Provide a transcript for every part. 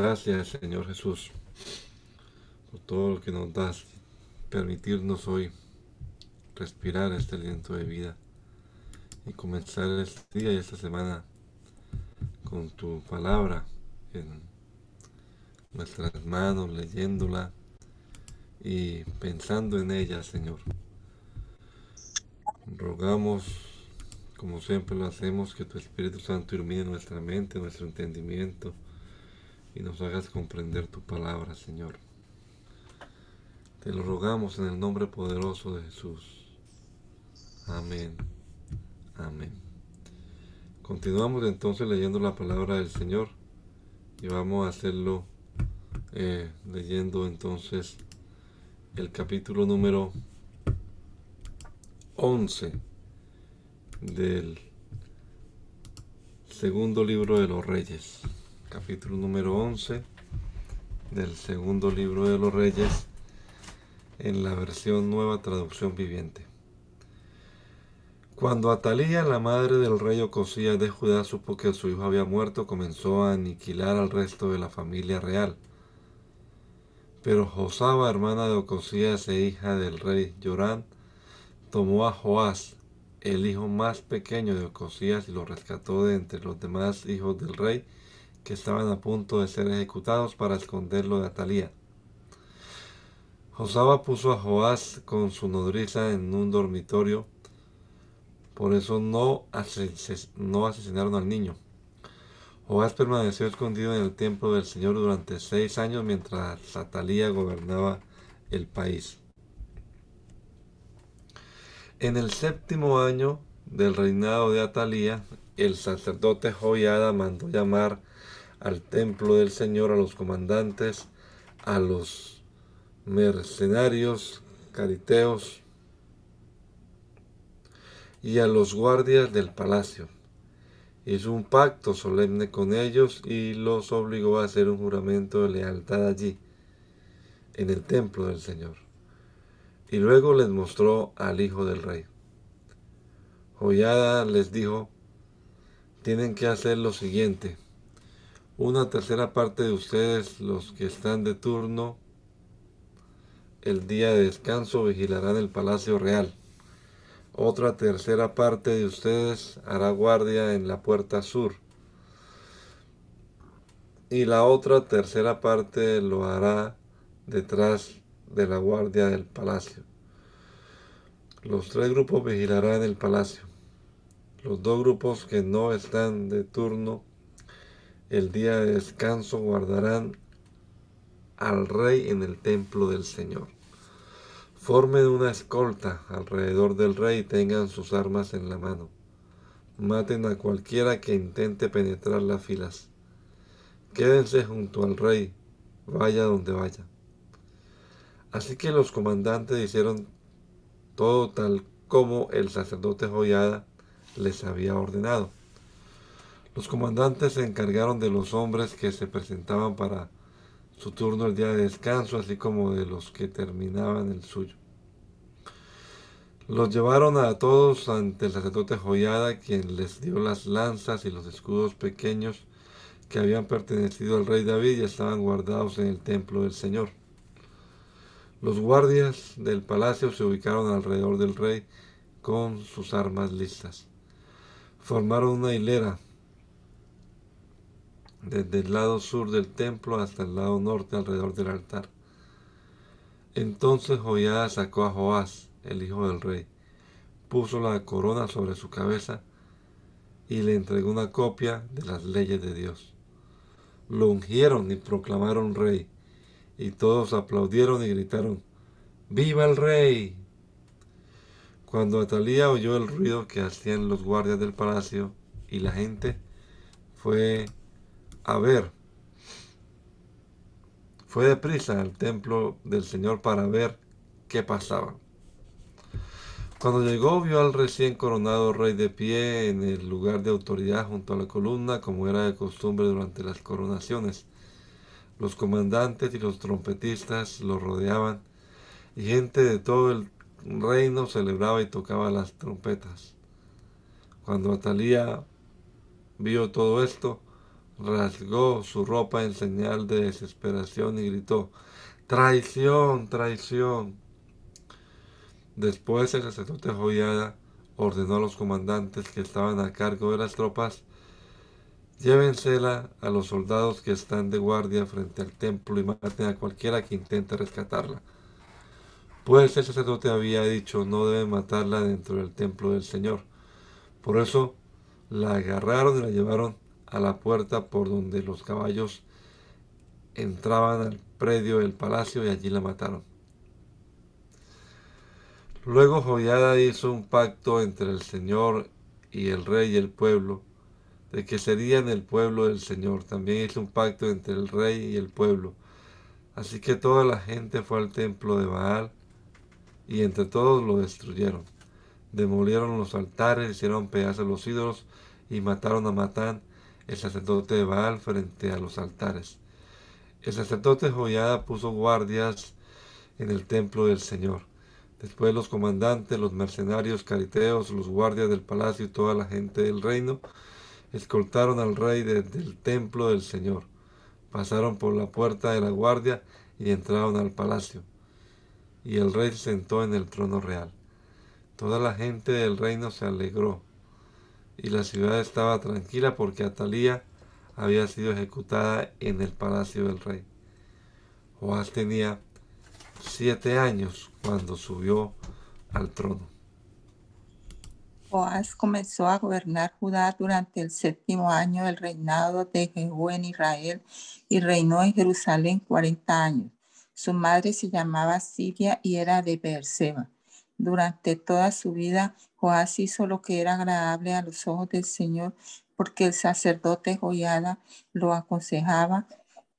Gracias Señor Jesús por todo lo que nos das, permitirnos hoy respirar este aliento de vida y comenzar este día y esta semana con tu palabra en nuestras manos, leyéndola y pensando en ella, Señor. Rogamos, como siempre lo hacemos, que tu Espíritu Santo ilumine nuestra mente, nuestro entendimiento, y nos hagas comprender tu palabra, Señor. Te lo rogamos en el nombre poderoso de Jesús. Amén. Amén. Continuamos entonces leyendo la palabra del Señor y vamos a hacerlo eh, leyendo entonces el capítulo número 11 del segundo libro de los reyes capítulo número 11 del segundo libro de los reyes en la versión nueva traducción viviente. Cuando Atalía, la madre del rey Ocosías de Judá, supo que su hijo había muerto, comenzó a aniquilar al resto de la familia real. Pero Josaba, hermana de Ocosías e hija del rey Yorán, tomó a Joás, el hijo más pequeño de Ocosías, y lo rescató de entre los demás hijos del rey, que estaban a punto de ser ejecutados para esconderlo de Atalía. Josaba puso a Joás con su nodriza en un dormitorio, por eso no, asesinaron al niño. Joás permaneció escondido en el templo del Señor durante seis años mientras Atalía gobernaba el país. En el séptimo año del reinado de Atalía, el sacerdote Joiada mandó llamar al templo del Señor, a los comandantes, a los mercenarios, cariteos y a los guardias del palacio. Hizo un pacto solemne con ellos y los obligó a hacer un juramento de lealtad allí, en el templo del Señor. Y luego les mostró al hijo del rey. Joyada les dijo, tienen que hacer lo siguiente una tercera parte de ustedes, los que están de turno, el día de descanso vigilarán el palacio real. Otra tercera parte de ustedes hará guardia en la puerta sur. Y la otra tercera parte lo hará detrás de la guardia del palacio. Los tres grupos vigilarán el palacio. Los dos grupos que no están de turno el día de descanso guardarán al rey en el templo del Señor. Formen una escolta alrededor del rey y tengan sus armas en la mano. Maten a cualquiera que intente penetrar las filas. Quédense junto al rey, vaya donde vaya. Así que los comandantes hicieron todo tal como el sacerdote Joyada les había ordenado. Los comandantes se encargaron de los hombres que se presentaban para su turno el día de descanso, así como de los que terminaban el suyo. Los llevaron a todos ante el sacerdote Joyada, quien les dio las lanzas y los escudos pequeños que habían pertenecido al rey David y estaban guardados en el templo del Señor. Los guardias del palacio se ubicaron alrededor del rey con sus armas listas. Formaron una hilera desde el lado sur del templo hasta el lado norte alrededor del altar. Entonces Joiada sacó a Joás, el hijo del rey, puso la corona sobre su cabeza y le entregó una copia de las leyes de Dios. lo ungieron y proclamaron rey. Y todos aplaudieron y gritaron, ¡Viva el rey! Cuando Atalía oyó el ruido que hacían los guardias del palacio y la gente, fue a ver. Fue deprisa al templo del Señor para ver qué pasaba. Cuando llegó vio al recién coronado rey de pie en el lugar de autoridad junto a la columna, como era de costumbre durante las coronaciones. Los comandantes y los trompetistas lo rodeaban y gente de todo el reino celebraba y tocaba las trompetas. Cuando Atalía vio todo esto, rasgó su ropa en señal de desesperación y gritó, traición, traición. Después el sacerdote Joyada ordenó a los comandantes que estaban a cargo de las tropas, llévensela a los soldados que están de guardia frente al templo y maten a cualquiera que intente rescatarla. Pues el sacerdote había dicho no deben matarla dentro del templo del Señor. Por eso la agarraron y la llevaron a la puerta por donde los caballos entraban al predio del palacio y allí la mataron. Luego Joyada hizo un pacto entre el Señor y el rey y el pueblo, de que serían el pueblo del Señor. También hizo un pacto entre el rey y el pueblo. Así que toda la gente fue al templo de Baal y entre todos lo destruyeron. Demolieron los altares, hicieron pedazos los ídolos y mataron a Matán, el sacerdote de Baal, frente a los altares. El sacerdote Joyada puso guardias en el templo del Señor. Después los comandantes, los mercenarios cariteos, los guardias del palacio y toda la gente del reino escoltaron al rey desde el templo del Señor. Pasaron por la puerta de la guardia y entraron al palacio. Y el rey se sentó en el trono real. Toda la gente del reino se alegró y la ciudad estaba tranquila porque Atalía había sido ejecutada en el palacio del rey. Joás tenía siete años cuando subió al trono. Joás comenzó a gobernar Judá durante el séptimo año del reinado de Jehú en Israel y reinó en Jerusalén cuarenta años. Su madre se llamaba Siria y era de Beerseba. Durante toda su vida, Joás hizo lo que era agradable a los ojos del Señor, porque el sacerdote Joyada lo aconsejaba,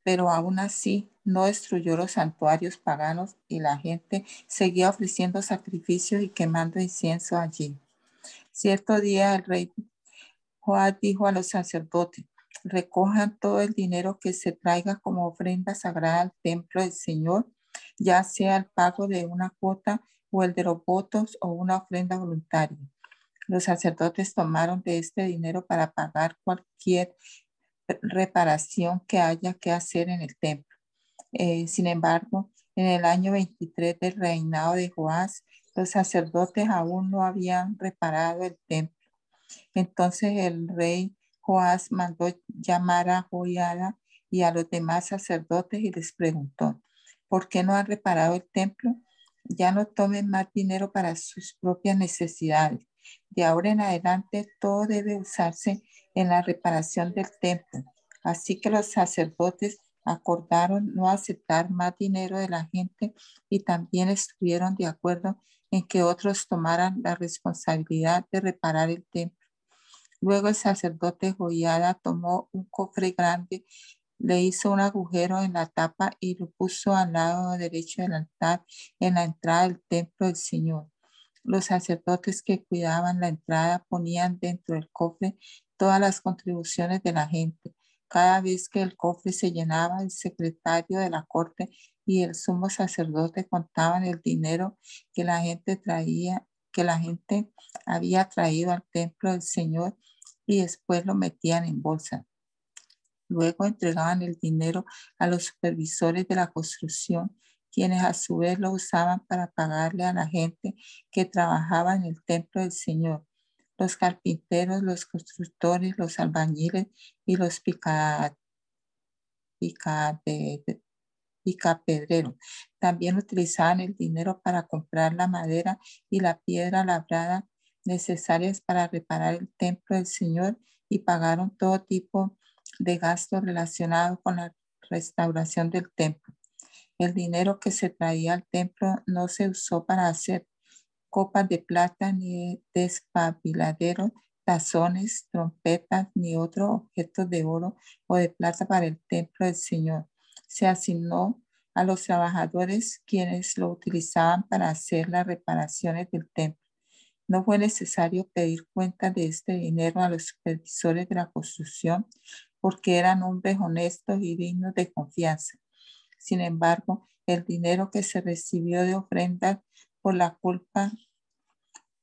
pero aún así no destruyó los santuarios paganos y la gente seguía ofreciendo sacrificios y quemando incienso allí. Cierto día el rey Joás dijo a los sacerdotes, recojan todo el dinero que se traiga como ofrenda sagrada al templo del Señor, ya sea el pago de una cuota o el de los votos o una ofrenda voluntaria. Los sacerdotes tomaron de este dinero para pagar cualquier reparación que haya que hacer en el templo. Eh, sin embargo, en el año 23 del reinado de Joás, los sacerdotes aún no habían reparado el templo. Entonces el rey Joás mandó llamar a Joiada y a los demás sacerdotes y les preguntó, ¿por qué no han reparado el templo? Ya no tomen más dinero para sus propias necesidades. De ahora en adelante todo debe usarse en la reparación del templo. Así que los sacerdotes acordaron no aceptar más dinero de la gente y también estuvieron de acuerdo en que otros tomaran la responsabilidad de reparar el templo. Luego el sacerdote Joiada tomó un cofre grande le hizo un agujero en la tapa y lo puso al lado derecho del altar en la entrada del templo del Señor. Los sacerdotes que cuidaban la entrada ponían dentro del cofre todas las contribuciones de la gente. Cada vez que el cofre se llenaba, el secretario de la corte y el sumo sacerdote contaban el dinero que la gente traía, que la gente había traído al templo del Señor y después lo metían en bolsa. Luego entregaban el dinero a los supervisores de la construcción, quienes a su vez lo usaban para pagarle a la gente que trabajaba en el templo del Señor, los carpinteros, los constructores, los albañiles y los picapedreros. También utilizaban el dinero para comprar la madera y la piedra labrada necesarias para reparar el templo del Señor y pagaron todo tipo de gasto relacionado con la restauración del templo. El dinero que se traía al templo no se usó para hacer copas de plata ni despabiladeros, tazones, trompetas ni otros objetos de oro o de plata para el templo del Señor. Se asignó a los trabajadores quienes lo utilizaban para hacer las reparaciones del templo. No fue necesario pedir cuenta de este dinero a los supervisores de la construcción porque eran hombres honestos y dignos de confianza. Sin embargo, el dinero que se recibió de ofrendas por la culpa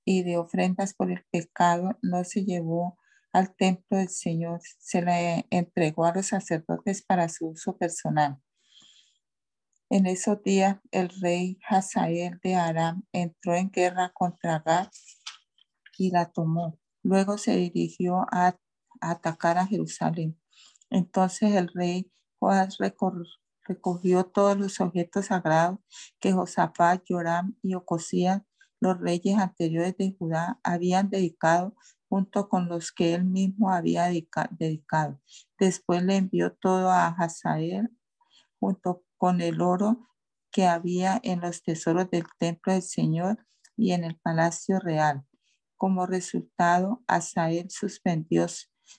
y de ofrendas por el pecado no se llevó al templo del Señor, se le entregó a los sacerdotes para su uso personal. En esos días, el rey Hazael de Aram entró en guerra contra Gad y la tomó. Luego se dirigió a, atacar a Jerusalén. Entonces el rey Joás recogió todos los objetos sagrados que Josafat, Joram y Ocosías, los reyes anteriores de Judá, habían dedicado junto con los que él mismo había dedicado. Después le envió todo a Hazael junto con el oro que había en los tesoros del templo del Señor y en el palacio real. Como resultado, Asael suspendió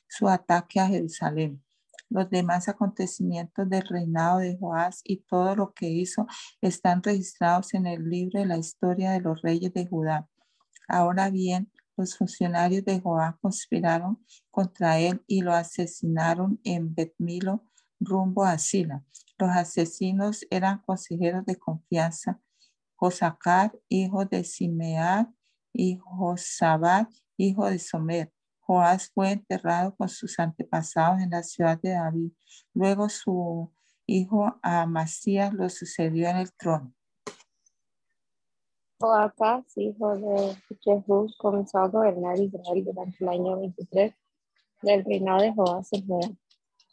su ataque a Jerusalén. Los demás acontecimientos del reinado de Joás y todo lo que hizo están registrados en el libro de la historia de los reyes de Judá. Ahora bien, los funcionarios de Joás conspiraron contra él y lo asesinaron en Betmilo rumbo a Sila. Los asesinos eran consejeros de confianza. Josacar, hijo de Simear, y Josabat, hijo de Somer. Joás fue enterrado con sus antepasados en la ciudad de David. Luego su hijo Amasías lo sucedió en el trono. Joacás, hijo de Jesús, comenzó a gobernar Israel durante el año 23 del reinado de Joás en Judá.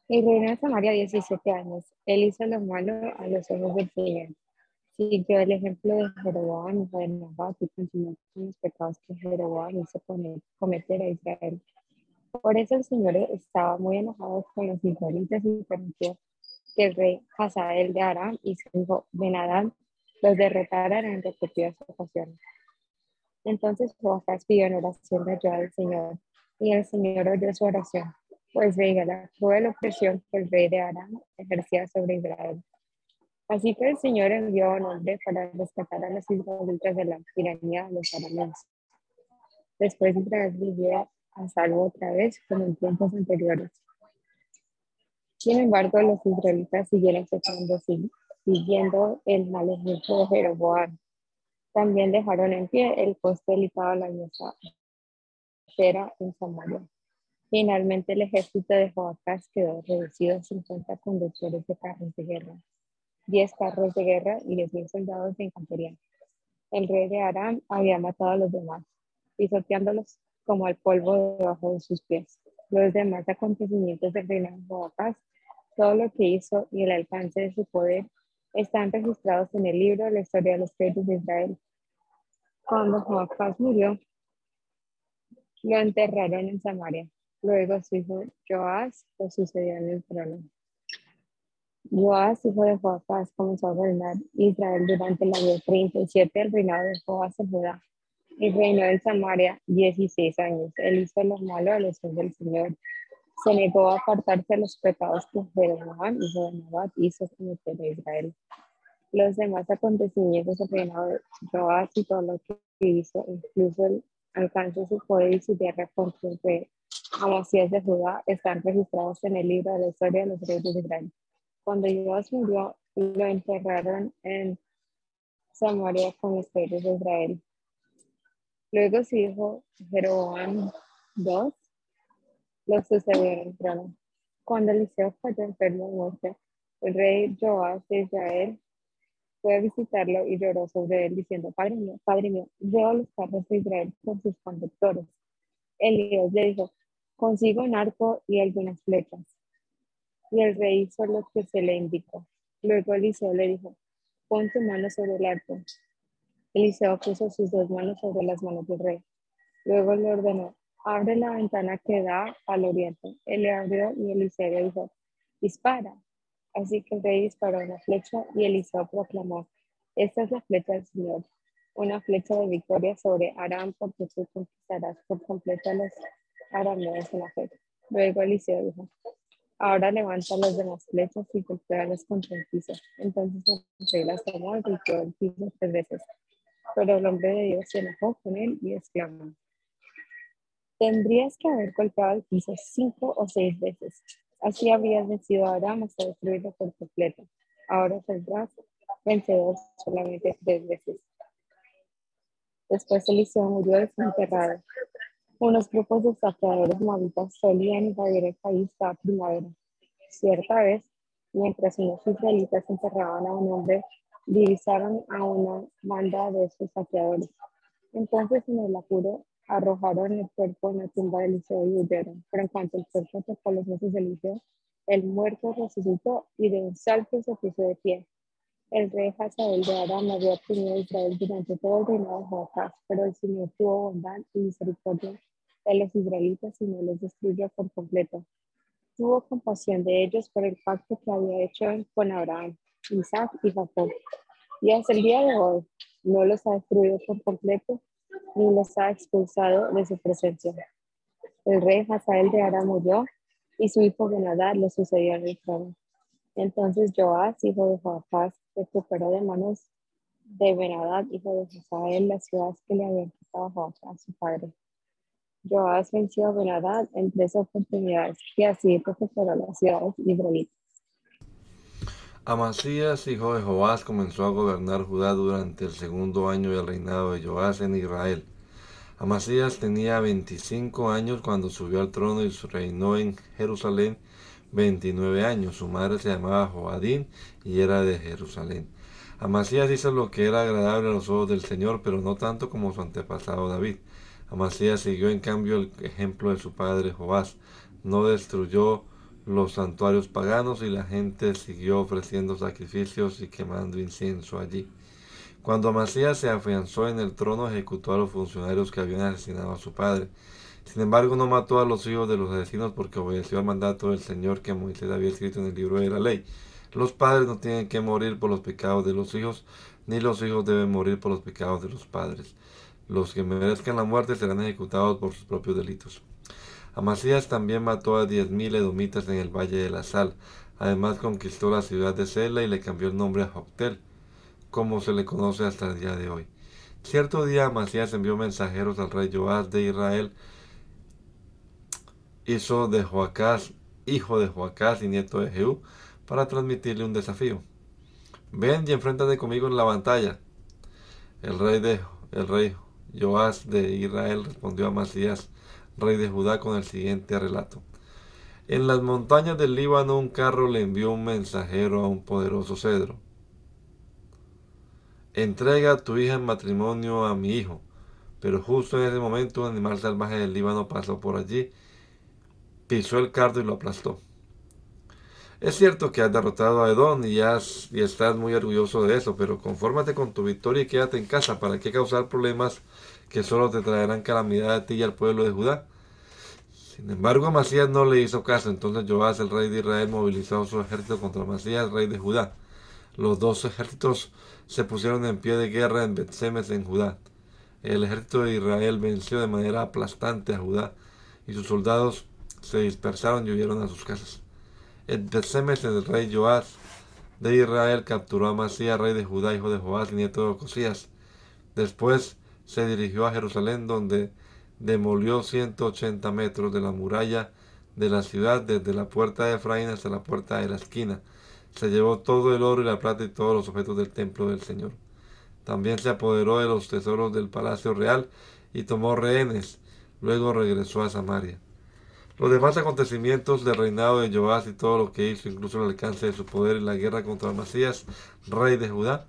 Y reinó en Samaria 17 años. Él hizo lo malo a los ojos del Señor siguió el ejemplo de Jeroboam, hijo de Nabat, y continuó con los pecados que Jeroboam hizo cometer a Israel. Por eso el Señor estaba muy enojado con los israelitas y permitió que el rey Hazael de Aram y su hijo Benadán los derrotaran en repetidas ocasiones. Entonces Joacás pidió en oración de ayuda del Señor, y el Señor oyó su oración, pues veía la cruel opresión que el rey de Aram ejercía sobre Israel. Así que el Señor envió a un hombre para rescatar a los israelitas de la tiranía de los arameos. Después Israel vivió a salvo otra vez como en tiempos anteriores. Sin embargo, los israelitas siguieron pecando, siguiendo el mal ejemplo de Jeroboam. También dejaron en pie el poste delicado de la era en Samaria. Finalmente, el ejército de Joacás quedó reducido a 50 conductores de carros de guerra 10 carros de guerra y 10.000 soldados de infantería. El rey de Aram había matado a los demás, pisoteándolos como al polvo debajo de sus pies. Los demás acontecimientos del reinado de todo lo que hizo y el alcance de su poder están registrados en el libro de la historia de los reyes de Israel. Cuando Joacás murió, lo enterraron en Samaria. Luego su hijo Joás lo sucedió en el trono. Joás, hijo de Joacás, comenzó a gobernar Israel durante el año 37 del reinado de Joás en Judá y reinó en Samaria 16 años. Él hizo lo malo a los ojos del Señor. Se negó a apartarse de los pecados que Jeroboam, hijo de Nabat, hizo cometer a Israel. Los demás acontecimientos del reinado de Joás y todo lo que hizo, incluso el alcance de su poder y su guerra contra el rey Amasías de Judá, están registrados en el libro de la historia de los reyes de Israel. Cuando Joás murió, lo enterraron en Samaria con los reyes de Israel. Luego su hijo Jeroboam II lo sucedió en el trono. Cuando Eliseo fue enfermo de muerte, el rey Joás de Israel fue a visitarlo y lloró sobre él diciendo, Padre mío, Padre mío, veo los carros de Israel con sus conductores. Elías le dijo, consigo un arco y algunas flechas y el rey hizo lo que se le indicó. Luego Eliseo le dijo, pon tu mano sobre el arco. Eliseo puso sus dos manos sobre las manos del rey. Luego le ordenó, abre la ventana que da al oriente. Él le abrió y Eliseo dijo, dispara. Así que el rey disparó una flecha y Eliseo proclamó, esta es la flecha del Señor, una flecha de victoria sobre Aram porque tú conquistarás por completo a los arameos en la fe. Luego Eliseo dijo, ahora levanta las demás flechas y golpealas contra el piso. Entonces el rey las tomó y golpeó el piso tres veces. Pero el hombre de Dios se enojó con él y exclamó, tendrías que haber golpeado el piso cinco o seis veces. Así habrías vencido a Aram hasta destruirlo por completo. Ahora saldrás vencedor solamente tres veces. Después Eliseo murió desenterrado. Unos grupos de saqueadores moabitas solían invadir el país cada primavera. Cierta vez, mientras unos israelitas enterraban a un hombre, divisaron a una banda de esos saqueadores. Entonces, en el apuro, arrojaron el cuerpo en la tumba de Eliseo y huyeron. Pero en cuanto el cuerpo tocó los huesos de Eliseo, el muerto resucitó y de un salto se puso de pie. El rey Hazael de Aram había oprimido a Israel durante todo el reinado de Joacás, pero el Señor tuvo bondad y misericordia de los israelitas y no los destruyó por completo. Tuvo compasión de ellos por el pacto que había hecho con Abraham, Isaac y Jacob. Y hasta el día de hoy no los ha destruido por completo ni los ha expulsado de su presencia. El rey Hazael de Aram murió y su hijo Benadad le sucedió en el trono. Entonces Joás, hijo de Joacás, recuperó de manos de Benadad, hijo de Josael, las ciudades que le habían quitado a su padre. Joás venció a Benadad en tres oportunidades y así recuperó las ciudades israelitas. Amasías, hijo de Joás, comenzó a gobernar Judá durante el segundo año del reinado de Joás en Israel. Amasías tenía 25 años cuando subió al trono y reinó en Jerusalén 29 años. Su madre se llamaba Joadín y era de Jerusalén. Amasías hizo lo que era agradable a los ojos del Señor, pero no tanto como su antepasado David. Amasías siguió en cambio el ejemplo de su padre Joás. No destruyó los santuarios paganos y la gente siguió ofreciendo sacrificios y quemando incienso allí. Cuando Amasías se afianzó en el trono, ejecutó a los funcionarios que habían asesinado a su padre. Sin embargo, no mató a los hijos de los asesinos porque obedeció al mandato del Señor que Moisés había escrito en el libro de la ley. Los padres no tienen que morir por los pecados de los hijos, ni los hijos deben morir por los pecados de los padres. Los que merezcan la muerte serán ejecutados por sus propios delitos. Amasías también mató a diez mil edomitas en el Valle de la Sal. Además conquistó la ciudad de Sela y le cambió el nombre a Joctel, como se le conoce hasta el día de hoy. Cierto día Amasías envió mensajeros al rey Joás de Israel hizo de Joacás, hijo de Joacás y nieto de Jehú, para transmitirle un desafío. Ven y enfréntate conmigo en la batalla. El rey de el rey Joás de Israel respondió a Masías, rey de Judá, con el siguiente relato. En las montañas del Líbano un carro le envió un mensajero a un poderoso cedro. Entrega tu hija en matrimonio a mi hijo. Pero justo en ese momento un animal salvaje del Líbano pasó por allí pisó el cardo y lo aplastó. Es cierto que has derrotado a Edón y, has, estás muy orgulloso de eso, pero confórmate con tu victoria y quédate en casa. ¿Para qué causar problemas que solo te traerán calamidad a ti y al pueblo de Judá? Sin embargo, Amasías no le hizo caso. Entonces Joás, el rey de Israel, movilizó su ejército contra Amasías, rey de Judá. Los dos ejércitos se pusieron en pie de guerra en Betsemes, en Judá. El ejército de Israel venció de manera aplastante a Judá y sus soldados se dispersaron y huyeron a sus casas. En Betsemes el rey Joás de Israel capturó a Masías, rey de Judá, hijo de Joás, nieto de Ocosías. Después se dirigió a Jerusalén, donde demolió 180 metros de la muralla de la ciudad, desde la puerta de Efraín hasta la puerta de la esquina. Se llevó todo el oro y la plata y todos los objetos del templo del Señor. También se apoderó de los tesoros del palacio real y tomó rehenes. Luego regresó a Samaria. Los demás acontecimientos del reinado de Joás y todo lo que hizo, incluso el alcance de su poder en la guerra contra Masías, rey de Judá,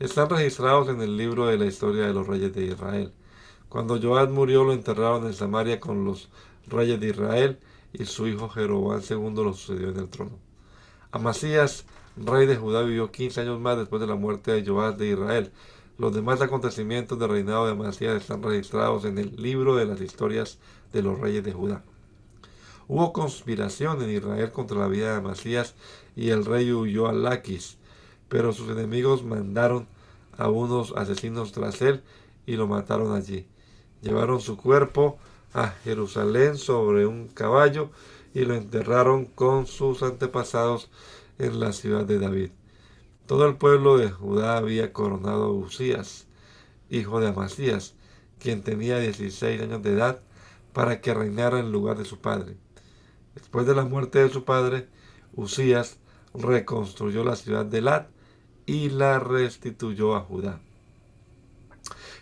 están registrados en el libro de la historia de los reyes de Israel. Cuando Joás murió, lo enterraron en Samaria con los reyes de Israel y su hijo Jeroboam II lo sucedió en el trono. Amasías, rey de Judá, vivió 15 años más después de la muerte de Joás de Israel. Los demás acontecimientos del reinado de Amasías están registrados en el libro de las historias de los reyes de Judá. Hubo conspiración en Israel contra la vida de Amasías y el rey huyó a Laquis, pero sus enemigos mandaron a unos asesinos tras él y lo mataron allí. Llevaron su cuerpo a Jerusalén sobre un caballo y lo enterraron con sus antepasados en la ciudad de David. Todo el pueblo de Judá había coronado a Usías, hijo de Amasías, quien tenía 16 años de edad, para que reinara en lugar de su padre. Después de la muerte de su padre, Usías reconstruyó la ciudad de Lat y la restituyó a Judá.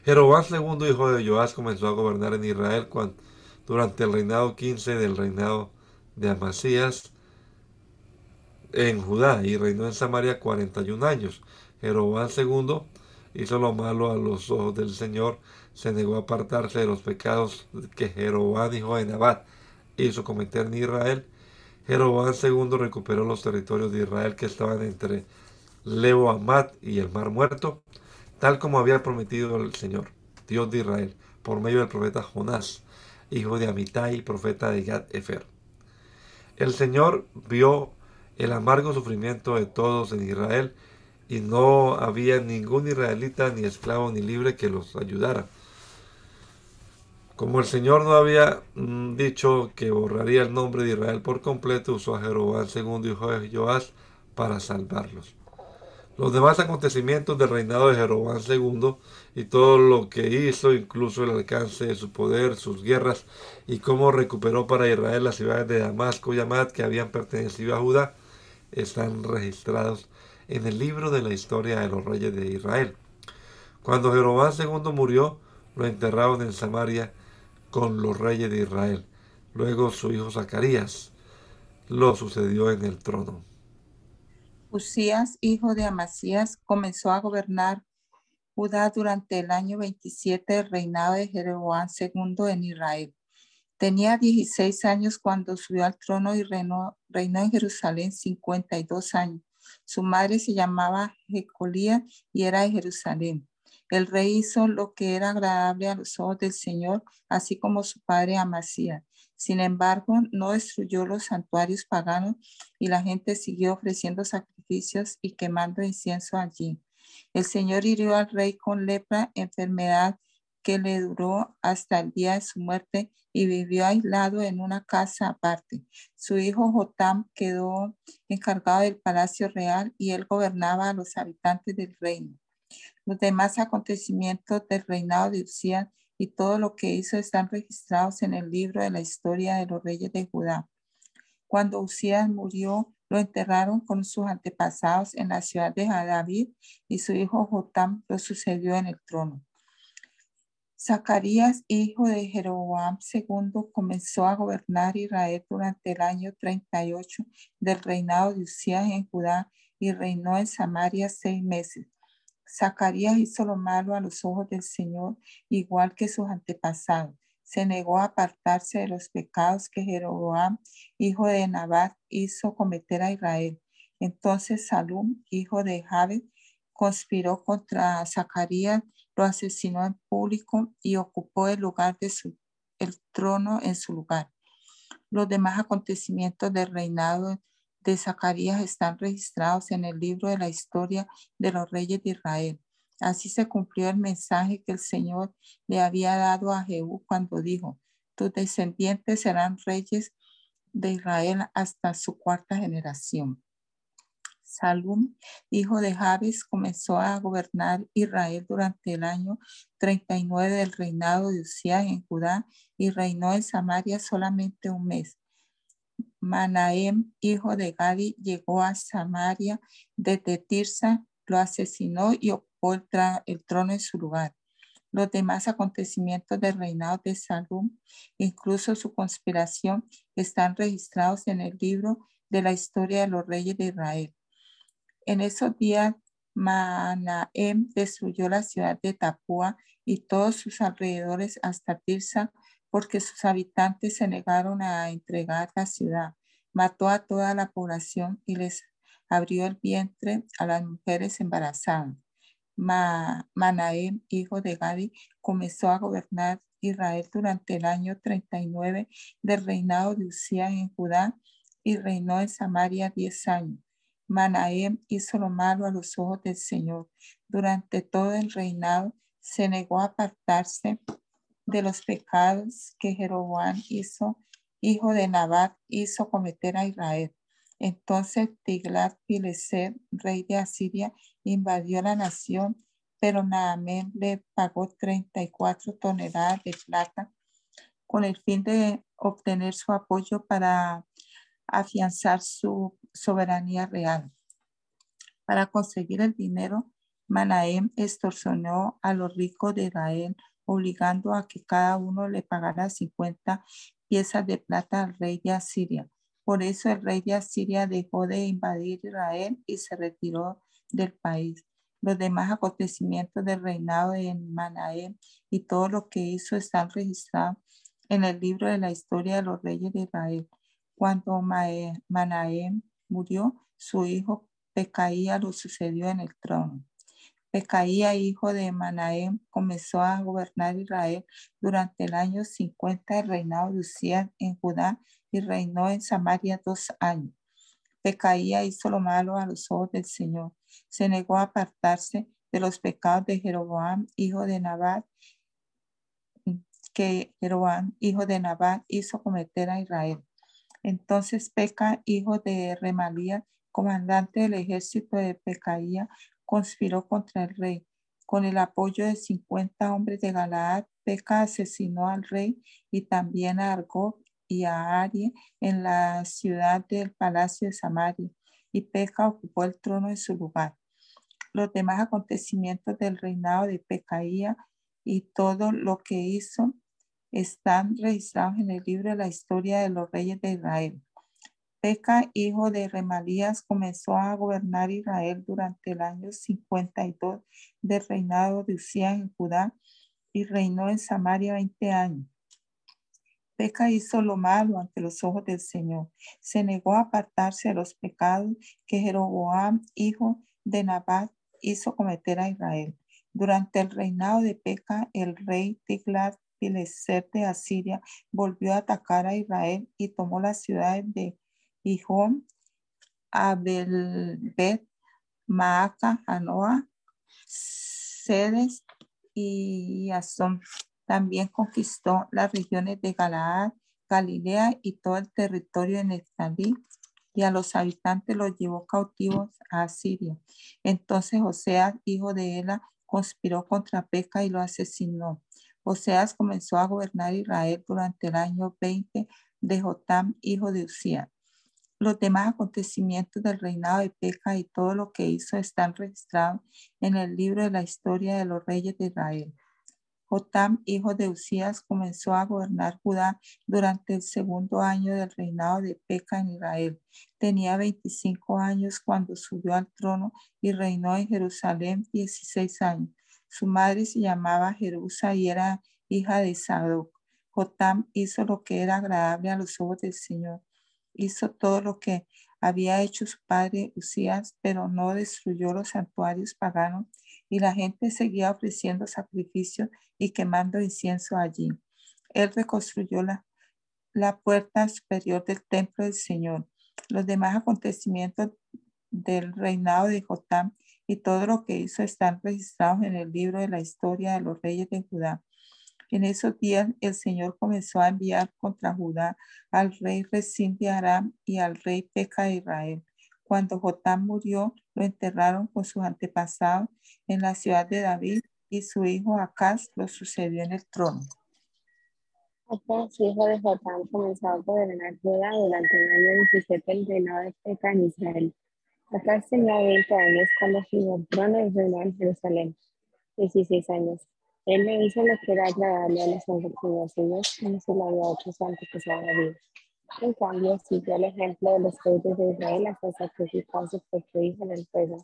Jeroboam II, hijo de Joás, comenzó a gobernar en Israel cuando, durante el reinado 15 del reinado de Amasías en Judá y reinó en Samaria 41 años. Jeroboam II hizo lo malo a los ojos del Señor, se negó a apartarse de los pecados que Jeroboam, hijo de Nabat, hizo cometer en Israel. Jeroboam II recuperó los territorios de Israel que estaban entre Lebo Amat y el Mar Muerto, tal como había prometido el Señor, Dios de Israel, por medio del profeta Jonás, hijo de Amitai, profeta de Gad Efer. El Señor vio el amargo sufrimiento de todos en Israel y no había ningún israelita, ni esclavo, ni libre que los ayudara. Como el Señor no había mm, dicho que borraría el nombre de Israel por completo, usó a Jeroboam II, hijo de Joás, para salvarlos. Los demás acontecimientos del reinado de Jeroboam II y todo lo que hizo, incluso el alcance de su poder, sus guerras y cómo recuperó para Israel las ciudades de Damasco y Amad que habían pertenecido a Judá, están registrados en el libro de la historia de los reyes de Israel. Cuando Jeroboam II murió, lo enterraron en Samaria con los reyes de Israel. Luego su hijo Zacarías lo sucedió en el trono. Usías, hijo de Amasías, comenzó a gobernar Judá durante el año 27 del reinado de Jeroboam II en Israel. Tenía 16 años cuando subió al trono y reinó, en Jerusalén 52 años. Su madre se llamaba Jecolía y era de Jerusalén. El rey hizo lo que era agradable a los ojos del Señor, así como su padre Amasías. Sin embargo, no destruyó los santuarios paganos y la gente siguió ofreciendo sacrificios y quemando incienso allí. El Señor hirió al rey con lepra, enfermedad que le duró hasta el día de su muerte y vivió aislado en una casa aparte. Su hijo Jotam quedó encargado del palacio real y él gobernaba a los habitantes del reino. Los demás acontecimientos del reinado de Usías y todo lo que hizo están registrados en el libro de la historia de los reyes de Judá. Cuando Usías murió, lo enterraron con sus antepasados en la ciudad de David y su hijo Jotam lo sucedió en el trono. Zacarías, hijo de Jeroboam II, comenzó a gobernar Israel durante el año 38 del reinado de Usías en Judá y reinó en Samaria seis meses. Zacarías hizo lo malo a los ojos del Señor, igual que sus antepasados. Se negó a apartarse de los pecados que Jeroboam, hijo de Nabat, hizo cometer a Israel. Entonces Salum, hijo de Jabes, conspiró contra Zacarías, lo asesinó en público y ocupó el lugar de su, el trono en su lugar. Los demás acontecimientos del reinado de Zacarías están registrados en el libro de la historia de los reyes de Israel. Así se cumplió el mensaje que el Señor le había dado a Jehú cuando dijo, tus descendientes serán reyes de Israel hasta su cuarta generación. Salum, hijo de Jabes, comenzó a gobernar Israel durante el año 39 del reinado de Usías en Judá y reinó en Samaria solamente un mes. Manahem, hijo de Gadi, llegó a Samaria desde Tirsa, lo asesinó y ocupó el, trono en su lugar. Los demás acontecimientos del reinado de Salum, incluso su conspiración, están registrados en el libro de la historia de los reyes de Israel. En esos días, Manahem destruyó la ciudad de Tapúa y todos sus alrededores hasta Tirsa porque sus habitantes se negaron a entregar la ciudad. Mató a toda la población y les abrió el vientre a las mujeres embarazadas. Manahem, hijo de Gadi, comenzó a gobernar Israel durante el año 39 del reinado de Usía en Judá y reinó en Samaria diez años. Manahem hizo lo malo a los ojos del Señor. Durante todo el reinado se negó a apartarse de los pecados que Jeroboam hizo, hijo de Nabat, hizo cometer a Israel. Entonces Tiglat-Pileser, rey de Asiria, invadió la nación, pero Naaman le pagó 34 toneladas de plata con el fin de obtener su apoyo para afianzar su soberanía real. Para conseguir el dinero, Manahem extorsionó a los ricos de Israel, obligando a que cada uno le pagara 50 piezas de plata al rey de Asiria. Por eso el rey de Asiria dejó de invadir Israel y se retiró del país. Los demás acontecimientos del reinado de Manahem y todo lo que hizo están registrados en el libro de la historia de los reyes de Israel. Cuando Manahem murió, su hijo Pecaía lo sucedió en el trono. Pecaía, hijo de Manahem, comenzó a gobernar Israel durante el año 50 del reinado de Usías en Judá y reinó en Samaria dos años. Pecaía hizo lo malo a los ojos del Señor. Se negó a apartarse de los pecados de Jeroboam, hijo de Nabat, que Jeroboam, hijo de Nabat, hizo cometer a Israel. Entonces Peca, hijo de Remalía, comandante del ejército de Pecaía, conspiró contra el rey. Con el apoyo de 50 hombres de Galaad, Peca asesinó al rey y también a Argob y a Arie en la ciudad del palacio de Samaria, y Peca ocupó el trono en su lugar. Los demás acontecimientos del reinado de Pecaía y todo lo que hizo están registrados en el libro de la historia de los reyes de Israel. Peca, hijo de Remalías, comenzó a gobernar Israel durante el año 52 del reinado de Usías en Judá y reinó en Samaria 20 años. Peca hizo lo malo ante los ojos del Señor. Se negó a apartarse de los pecados que Jeroboam, hijo de Nabat, hizo cometer a Israel. Durante el reinado de Peca, el rey Tiglat Pileser de Asiria volvió a atacar a Israel y tomó las ciudades de Hijón, Abelbet, Maaca, Anoa, Sedes y Azón. También conquistó las regiones de Galaad, Galilea y todo el territorio de Neftalí y a los habitantes los llevó cautivos a Asiria. Entonces Oseas, hijo de Ela, conspiró contra Peca y lo asesinó. Oseas comenzó a gobernar Israel durante el año 20 de Jotam, hijo de Usía. Los demás acontecimientos del reinado de Peca y todo lo que hizo están registrados en el libro de la historia de los reyes de Israel. Jotam, hijo de Usías, comenzó a gobernar Judá durante el segundo año del reinado de Peca en Israel. Tenía 25 años cuando subió al trono y reinó en Jerusalén 16 años. Su madre se llamaba Jerusa y era hija de Sadoc. Jotam hizo lo que era agradable a los ojos del Señor. Hizo todo lo que había hecho su padre Usías, pero no destruyó los santuarios paganos y la gente seguía ofreciendo sacrificios y quemando incienso allí. Él reconstruyó la, la puerta superior del templo del Señor. Los demás acontecimientos del reinado de Jotam y todo lo que hizo están registrados en el libro de la historia de los reyes de Judá. En esos días el Señor comenzó a enviar contra Judá al rey Resín de Aram y al rey Peca de Israel. Cuando Jotam murió, lo enterraron con sus antepasados en la ciudad de David y su hijo Acaz lo sucedió en el trono. Acaz, hijo de Jotam, comenzó a gobernar Judá durante el año 17 del reinado de Peca en Israel. Acá tenía 20 años cuando subió el trono y reinó en Jerusalén. 16 años. Él le hizo lo que era agradable a los anfitriones como se lo había hecho su antepasado David. En cambio, siguió el ejemplo de los reyes de Israel hasta sacrificar su propio hijo en el fuego.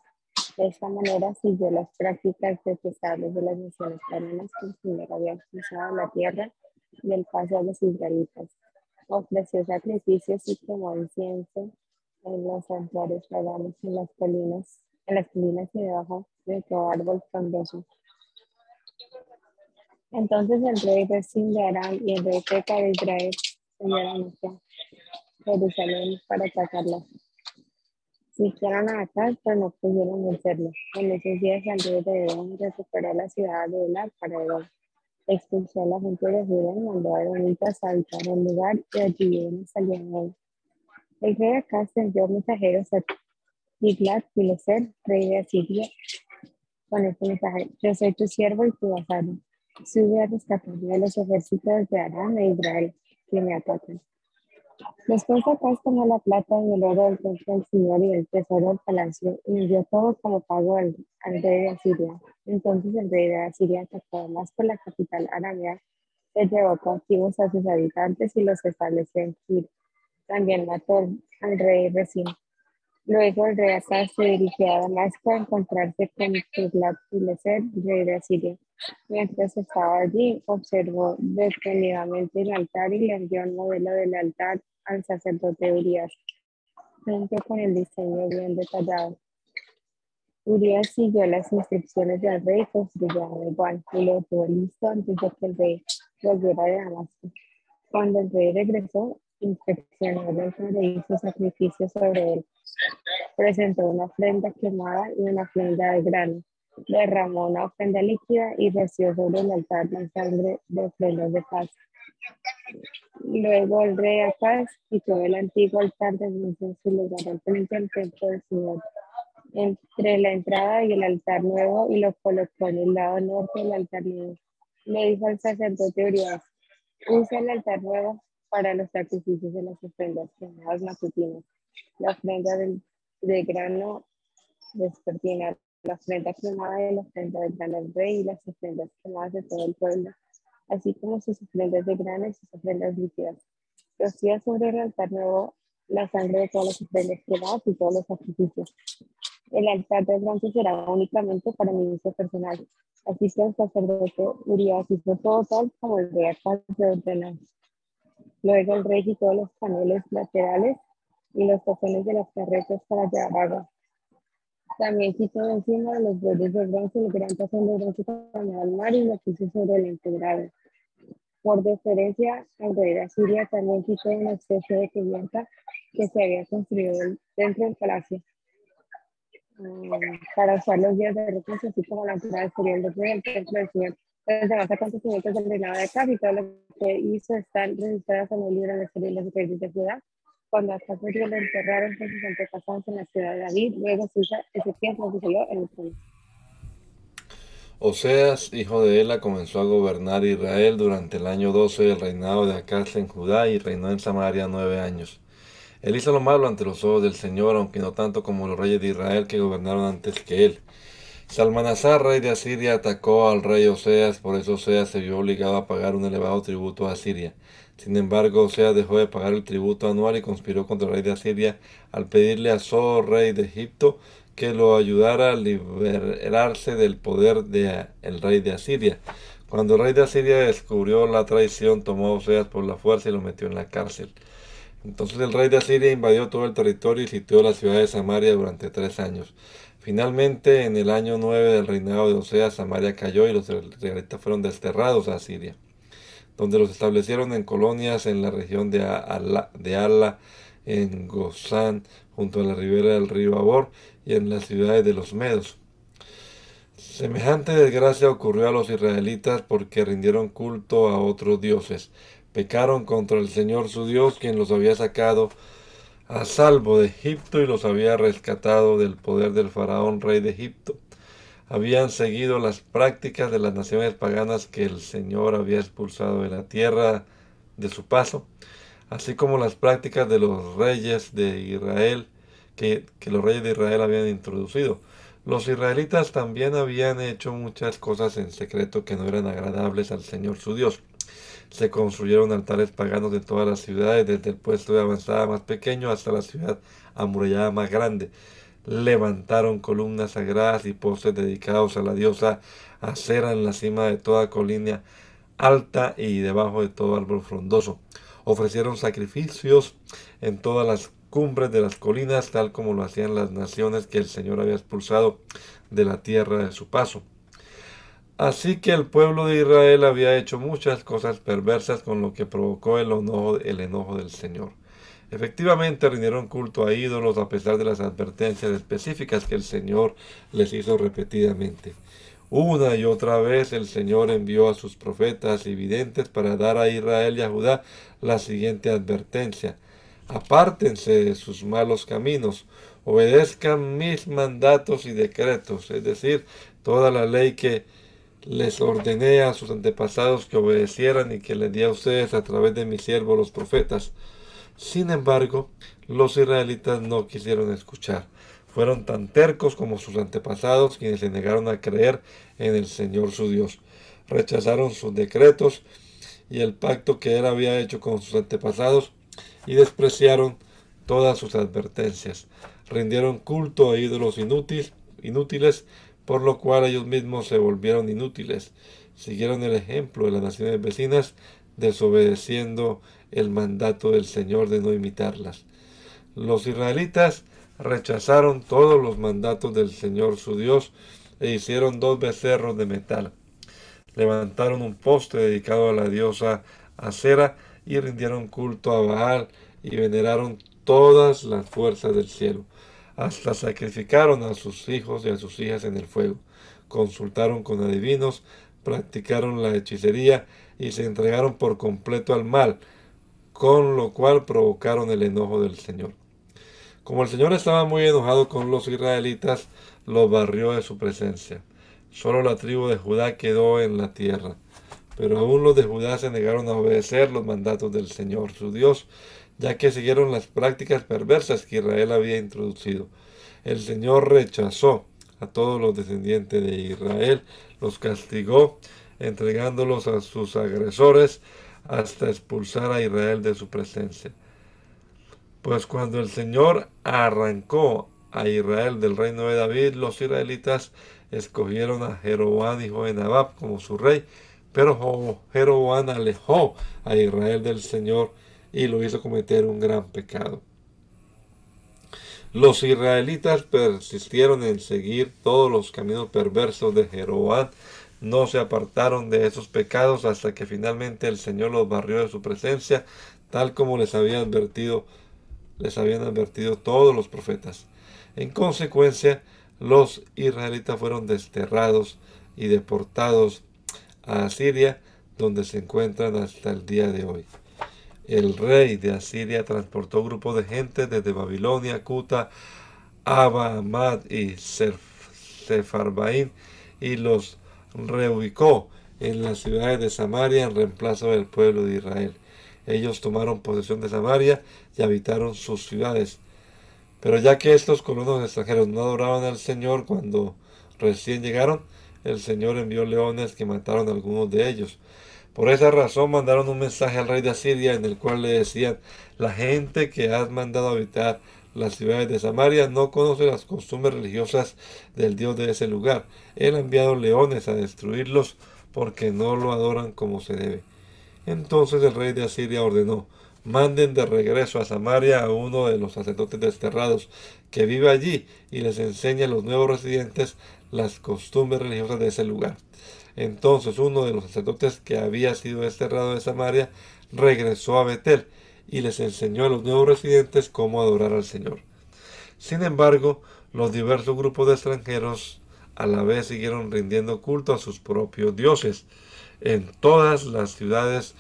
De esta manera siguió las prácticas detestables de las naciones paganas que primero habían cruzado la tierra y el paso a los israelitas. Ofreció sacrificios y quemó incienso en los santuarios paganos en las colinas, en las colinas y debajo de todo árbol frondoso. Entonces el rey de Aram y el rey Peca de Israel enviaron hacia Jerusalén para atacarla. Sitiaron a Acaz, pero no pudieron vencerlo. En esos días el rey de Edom recuperó la ciudad de Elar para Edom. Expulsó a la gente de Judá y mandó a Edomitas a habitar el lugar y allí a él. El rey Acaz envió mensajeros a Tiglat Pileser, rey de Asiria, con este mensaje: Yo soy tu siervo y tu vasallo. Sube a rescatarme de los ejércitos de Aram e Israel que me atacan. Después de Acaz tomó la plata y el oro del templo del Señor y el tesoro del palacio y envió todo como pago al, rey de Asiria. Entonces el rey de Asiria atacó más por la capital aramea, se llevó cautivos a sus habitantes y los estableció en Kir. También mató al rey Resín. Luego el rey Acaz se dirigió a Damasco a encontrarse con Tiglat-Pileser, rey de Asiria. Mientras estaba allí, observó detenidamente el altar y le envió un modelo del altar al sacerdote Urias, junto con el diseño bien detallado. Urias siguió las instrucciones del rey y construyó igual y lo tuvo listo antes de que el rey volviera de Damasco. Cuando el rey regresó, inspeccionó el altar e hizo sacrificios sobre él. Presentó una ofrenda quemada y una ofrenda de grano derramó una ofrenda líquida y roció sobre el altar la sangre de ofrendas de paz. Luego el rey Acaz quitó el antiguo altar de en su lugar al frente del templo del Señor, entre la entrada y el altar nuevo, y lo colocó en el lado norte del altar nuevo. Le dijo al sacerdote Urias, usa el altar nuevo para los sacrificios de las ofrendas quemadas matutinas, la ofrenda del, de grano despertina, la ofrenda quemada y la ofrenda del grano del rey y las ofrendas quemadas de todo el pueblo, así como sus ofrendas de grano y sus ofrendas líquidas. Rocía sobre el altar nuevo la sangre de todas las ofrendas quemadas y todos los sacrificios. El altar de bronce será únicamente para mi uso personal. Así que el sacerdote Urias hizo todo tal como el rey Acaz de ordenó. Luego el rey quitó los paneles laterales y los tazones de las carretas para llevar agua. También quitó encima de los bordes de bronce el gran tazón de bronce para al mar y lo puso sobre el integrado. Por deferencia de Asiria, también quitó una especie de cubierta que se había construido dentro del palacio um, para usar los días de reposo, así como la entrada exterior del templo del Señor. Los demás acontecimientos del reinado de Acab y todo lo que hizo están registrados en el libro de la historia de los reyes de cuando hasta murió lo enterraron con sus antepasados en la ciudad de David, luego Ezequiel lo sucedió en el trono. Oseas, hijo de Ela, comenzó a gobernar Israel durante el año 12 del reinado de Acaz en Judá y reinó en Samaria nueve años. Él hizo lo malo ante los ojos del Señor, aunque no tanto como los reyes de Israel que gobernaron antes que él. Salmanasar, rey de Asiria, atacó al rey Oseas, por eso Oseas se vio obligado a pagar un elevado tributo a Asiria. Sin embargo, Oseas dejó de pagar el tributo anual y conspiró contra el rey de Asiria al pedirle a So, rey de Egipto, que lo ayudara a liberarse del poder del el rey de Asiria. Cuando el rey de Asiria descubrió la traición, tomó a Oseas por la fuerza y lo metió en la cárcel. Entonces el rey de Asiria invadió todo el territorio y sitió la ciudad de Samaria durante tres años. Finalmente, en el año 9 del reinado de Oseas, Samaria cayó y los israelitas fueron desterrados a Asiria donde los establecieron en colonias en la región de Ala, en Gozán, junto a la ribera del río Abor y en las ciudades de los Medos. Semejante desgracia ocurrió a los israelitas porque rindieron culto a otros dioses. Pecaron contra el Señor su Dios, quien los había sacado a salvo de Egipto y los había rescatado del poder del faraón rey de Egipto habían seguido las prácticas de las naciones paganas que el Señor había expulsado de la tierra de su paso, así como las prácticas de los reyes de Israel que, los reyes de Israel habían introducido. Los israelitas también habían hecho muchas cosas en secreto que no eran agradables al Señor su Dios. Se construyeron altares paganos en todas las ciudades, desde el puesto de avanzada más pequeño hasta la ciudad amurallada más grande levantaron columnas sagradas y postes dedicados a la diosa Acera en la cima de toda colina alta y debajo de todo árbol frondoso. Ofrecieron sacrificios en todas las cumbres de las colinas, tal como lo hacían las naciones que el Señor había expulsado de la tierra de su paso. Así que el pueblo de Israel había hecho muchas cosas perversas con lo que provocó el enojo, el enojo del Señor. Efectivamente rindieron culto a ídolos a pesar de las advertencias específicas que el Señor les hizo repetidamente. Una y otra vez el Señor envió a sus profetas y videntes para dar a Israel y a Judá la siguiente advertencia. Apártense de sus malos caminos, obedezcan mis mandatos y decretos, es decir, toda la ley que les ordené a sus antepasados que obedecieran y que les di a ustedes a través de mis siervos los profetas. Sin embargo, los israelitas no quisieron escuchar. Fueron tan tercos como sus antepasados quienes se negaron a creer en el Señor su Dios. Rechazaron sus decretos y el pacto que él había hecho con sus antepasados y despreciaron todas sus advertencias. Rindieron culto a ídolos inútiles, por lo cual ellos mismos se volvieron inútiles. Siguieron el ejemplo de las naciones vecinas, desobedeciendo el mandato del Señor de no imitarlas. Los israelitas rechazaron todos los mandatos del Señor su Dios e hicieron dos becerros de metal. Levantaron un poste dedicado a la diosa Acera y rindieron culto a Baal y veneraron todas las fuerzas del cielo. Hasta sacrificaron a sus hijos y a sus hijas en el fuego. Consultaron con adivinos, practicaron la hechicería y se entregaron por completo al mal, con lo cual provocaron el enojo del Señor. Como el Señor estaba muy enojado con los israelitas, los barrió de su presencia. Solo la tribu de Judá quedó en la tierra. Pero aún los de Judá se negaron a obedecer los mandatos del Señor, su Dios, ya que siguieron las prácticas perversas que Israel había introducido. El Señor rechazó a todos los descendientes de Israel, los castigó, entregándolos a sus agresores hasta expulsar a Israel de su presencia. Pues cuando el Señor arrancó a Israel del reino de David, los israelitas escogieron a Jeroboam hijo de Nabab como su rey, pero Jeroboam alejó a Israel del Señor y lo hizo cometer un gran pecado. Los israelitas persistieron en seguir todos los caminos perversos de Jeroboam, no se apartaron de esos pecados hasta que finalmente el Señor los barrió de su presencia, tal como les había advertido, les habían advertido todos los profetas. En consecuencia, los israelitas fueron desterrados y deportados a Asiria, donde se encuentran hasta el día de hoy el rey de Asiria transportó grupos de gente desde Babilonia, Cuta, Abba, Amad y Sefarbaín y los reubicó en las ciudades de Samaria en reemplazo del pueblo de Israel. Ellos tomaron posesión de Samaria y habitaron sus ciudades. Pero ya que estos colonos extranjeros no adoraban al Señor cuando recién llegaron, el Señor envió leones que mataron a algunos de ellos. Por esa razón mandaron un mensaje al rey de Asiria en el cual le decían, la gente que has mandado a habitar las ciudades de Samaria no conoce las costumbres religiosas del Dios de ese lugar. Él ha enviado leones a destruirlos porque no lo adoran como se debe. Entonces el rey de Asiria ordenó, manden de regreso a Samaria a uno de los sacerdotes desterrados que vive allí y les enseñe a los nuevos residentes las costumbres religiosas de ese lugar. Entonces uno de los sacerdotes que había sido desterrado de Samaria regresó a Betel y les enseñó a los nuevos residentes cómo adorar al Señor. Sin embargo, los diversos grupos de extranjeros a la vez siguieron rindiendo culto a sus propios dioses. En todas las ciudades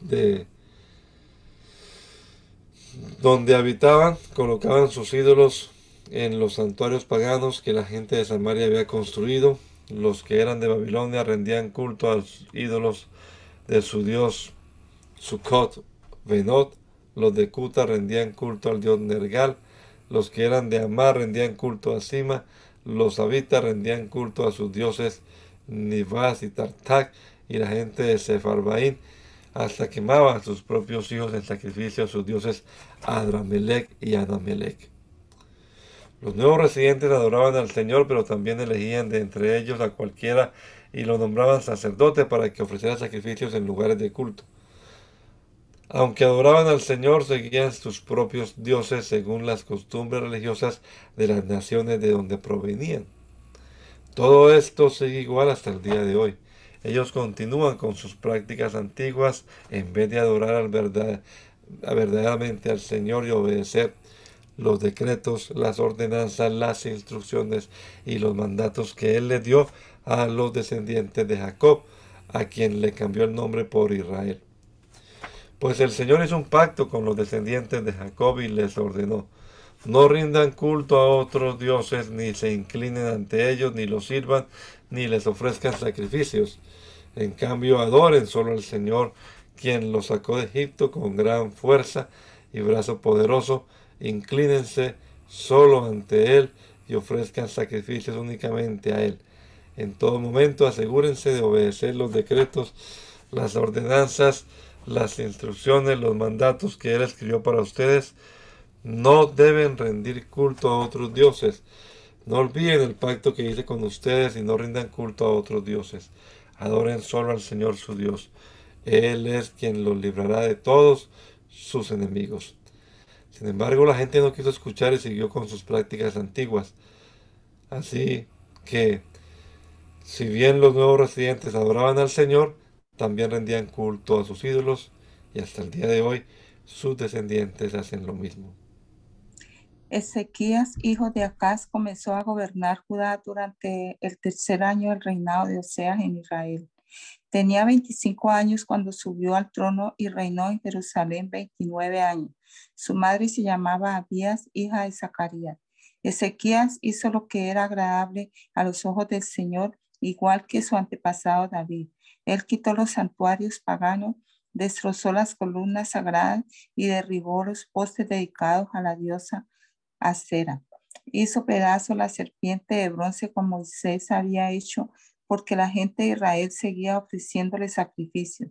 de donde habitaban, colocaban sus ídolos en los santuarios paganos que la gente de Samaria había construido los que eran de Babilonia rendían culto a los ídolos de su dios Sukkot, Venot. Los de Kuta rendían culto al dios Nergal. Los que eran de Amar rendían culto a Sima. Los habitas rendían culto a sus dioses Nivas y Tartak. Y la gente de Sefarbaín hasta quemaba a sus propios hijos en sacrificio a sus dioses Adramelech y Anamelech. Los nuevos residentes adoraban al Señor, pero también elegían de entre ellos a cualquiera y lo nombraban sacerdote para que ofreciera sacrificios en lugares de culto. Aunque adoraban al Señor, seguían sus propios dioses según las costumbres religiosas de las naciones de donde provenían. Todo esto sigue igual hasta el día de hoy. Ellos continúan con sus prácticas antiguas en vez de adorar al verdad, verdaderamente al Señor y obedecer los decretos, las ordenanzas, las instrucciones y los mandatos que Él le dio a los descendientes de Jacob, a quien le cambió el nombre por Israel. Pues el Señor hizo un pacto con los descendientes de Jacob y les ordenó, no rindan culto a otros dioses, ni se inclinen ante ellos, ni los sirvan, ni les ofrezcan sacrificios. En cambio, adoren solo al Señor, quien los sacó de Egipto con gran fuerza y brazo poderoso. Inclínense solo ante Él y ofrezcan sacrificios únicamente a Él. En todo momento asegúrense de obedecer los decretos, las ordenanzas, las instrucciones, los mandatos que Él escribió para ustedes. No deben rendir culto a otros dioses. No olviden el pacto que hice con ustedes y no rindan culto a otros dioses. Adoren solo al Señor su Dios. Él es quien los librará de todos sus enemigos. Sin embargo, la gente no quiso escuchar y siguió con sus prácticas antiguas. Así que, si bien los nuevos residentes adoraban al Señor, también rendían culto a sus ídolos y hasta el día de hoy sus descendientes hacen lo mismo. Ezequías, hijo de Acaz, comenzó a gobernar Judá durante el tercer año del reinado de Oseas en Israel. Tenía 25 años cuando subió al trono y reinó en Jerusalén 29 años. Su madre se llamaba Abías, hija de Zacarías. Ezequías hizo lo que era agradable a los ojos del Señor, igual que su antepasado David. Él quitó los santuarios paganos, destrozó las columnas sagradas y derribó los postes dedicados a la diosa Acera. Hizo pedazo la serpiente de bronce como Moisés había hecho porque la gente de Israel seguía ofreciéndole sacrificios.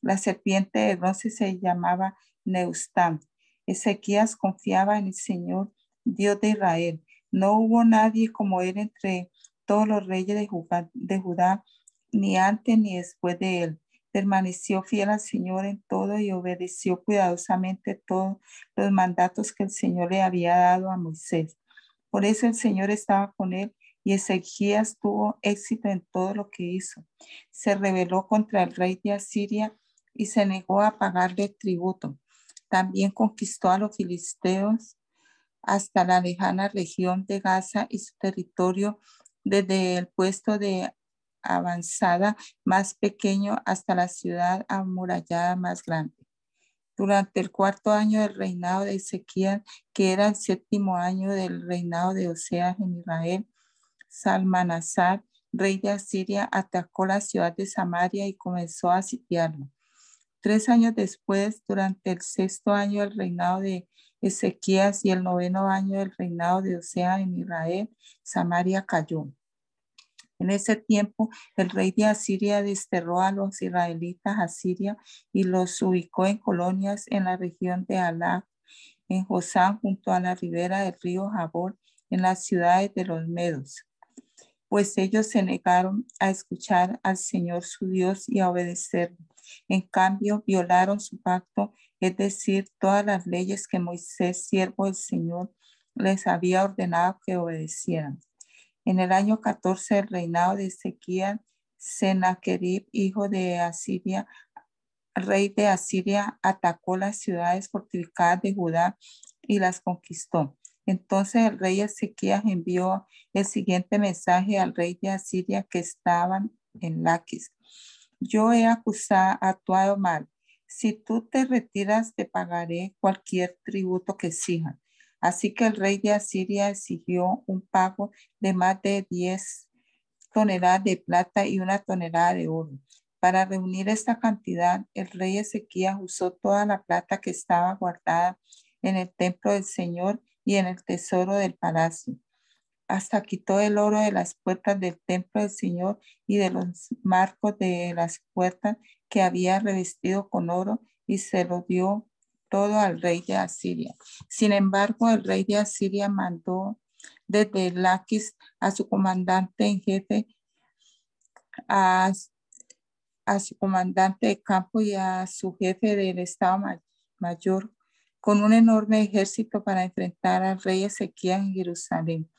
La serpiente de bronce se llamaba Neustán. Ezequías confiaba en el Señor, Dios de Israel. No hubo nadie como él entre todos los reyes de de Judá ni antes ni después de él. Permaneció fiel al Señor en todo y obedeció cuidadosamente todos los mandatos que el Señor le había dado a Moisés. Por eso el Señor estaba con él y Ezequías tuvo éxito en todo lo que hizo. Se rebeló contra el rey de Asiria y se negó a pagarle tributo. También conquistó a los filisteos hasta la lejana región de Gaza y su territorio desde el puesto de avanzada más pequeño hasta la ciudad amurallada más grande. Durante el cuarto año del reinado de Ezequiel, que era el séptimo año del reinado de Oseas en Israel, Salmanasar, rey de Asiria, atacó la ciudad de Samaria y comenzó a sitiarla. Tres años después, durante el sexto año del reinado de Ezequías y el noveno año del reinado de Oseas en Israel, Samaria cayó. En ese tiempo, el rey de Asiria desterró a los israelitas a Siria y los ubicó en colonias en la región de Alá, en Josán, junto a la ribera del río Jabor, en las ciudades de los Medos. Pues ellos se negaron a escuchar al Señor su Dios y a obedecerlo. En cambio, violaron su pacto, es decir, todas las leyes que Moisés, siervo del Señor, les había ordenado que obedecieran. En el año 14 del reinado de Ezequiel, Sennacherib, hijo de Asiria, rey de Asiria, atacó las ciudades fortificadas de Judá y las conquistó. Entonces el rey Ezequías envió el siguiente mensaje al rey de Asiria que estaban en Laquis. Yo he acusado, actuado mal. Si tú te retiras, te pagaré cualquier tributo que exijan. Así que el rey de Asiria exigió un pago de más de 10 toneladas de plata y una tonelada de oro. Para reunir esta cantidad, el rey Ezequías usó toda la plata que estaba guardada en el templo del Señor y en el tesoro del palacio. Hasta quitó el oro de las puertas del templo del Señor y de los marcos de las puertas que había revestido con oro y se lo dio todo al rey de Asiria. Sin embargo, el rey de Asiria mandó desde Laquis a su comandante en jefe, a, su comandante de campo y a su jefe del Estado Mayor con un enorme ejército para enfrentar al rey Ezequiel en Jerusalén.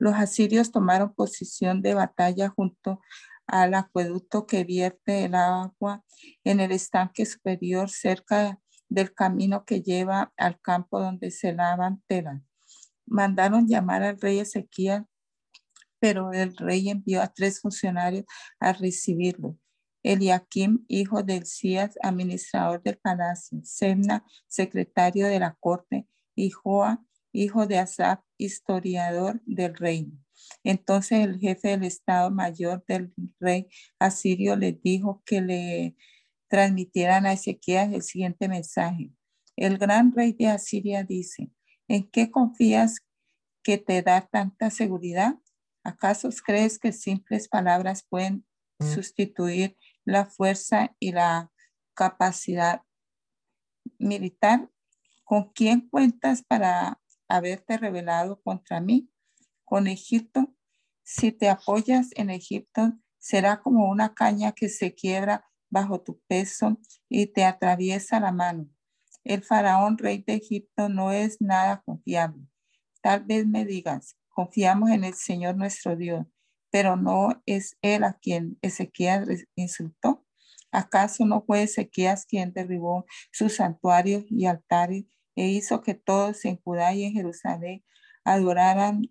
Los asirios tomaron posición de batalla junto al acueducto que vierte el agua en el estanque superior cerca del camino que lleva al campo donde se lavan telas. Mandaron llamar al rey Ezequiel, pero el rey envió a tres funcionarios a recibirlo. Eliakim, hijo del Cías, administrador del palacio, Semna, secretario de la corte, y Joa, hijo de Asaf, historiador del reino. Entonces el jefe del Estado Mayor del rey asirio le dijo que le transmitieran a Ezequiel el siguiente mensaje. El gran rey de Asiria dice, ¿en qué confías que te da tanta seguridad? ¿Acaso crees que simples palabras pueden sustituir la fuerza y la capacidad militar? ¿Con quién cuentas para haberte rebelado contra mí? con Egipto. Si te apoyas en Egipto, será como una caña que se quiebra bajo tu peso y te atraviesa la mano. El faraón rey de Egipto no es nada confiable. Tal vez me digas, confiamos en el Señor nuestro Dios, pero no es él a quien Ezequiel insultó. ¿Acaso no fue Ezequiel quien derribó sus santuarios y altares e hizo que todos en Judá y en Jerusalén adoraran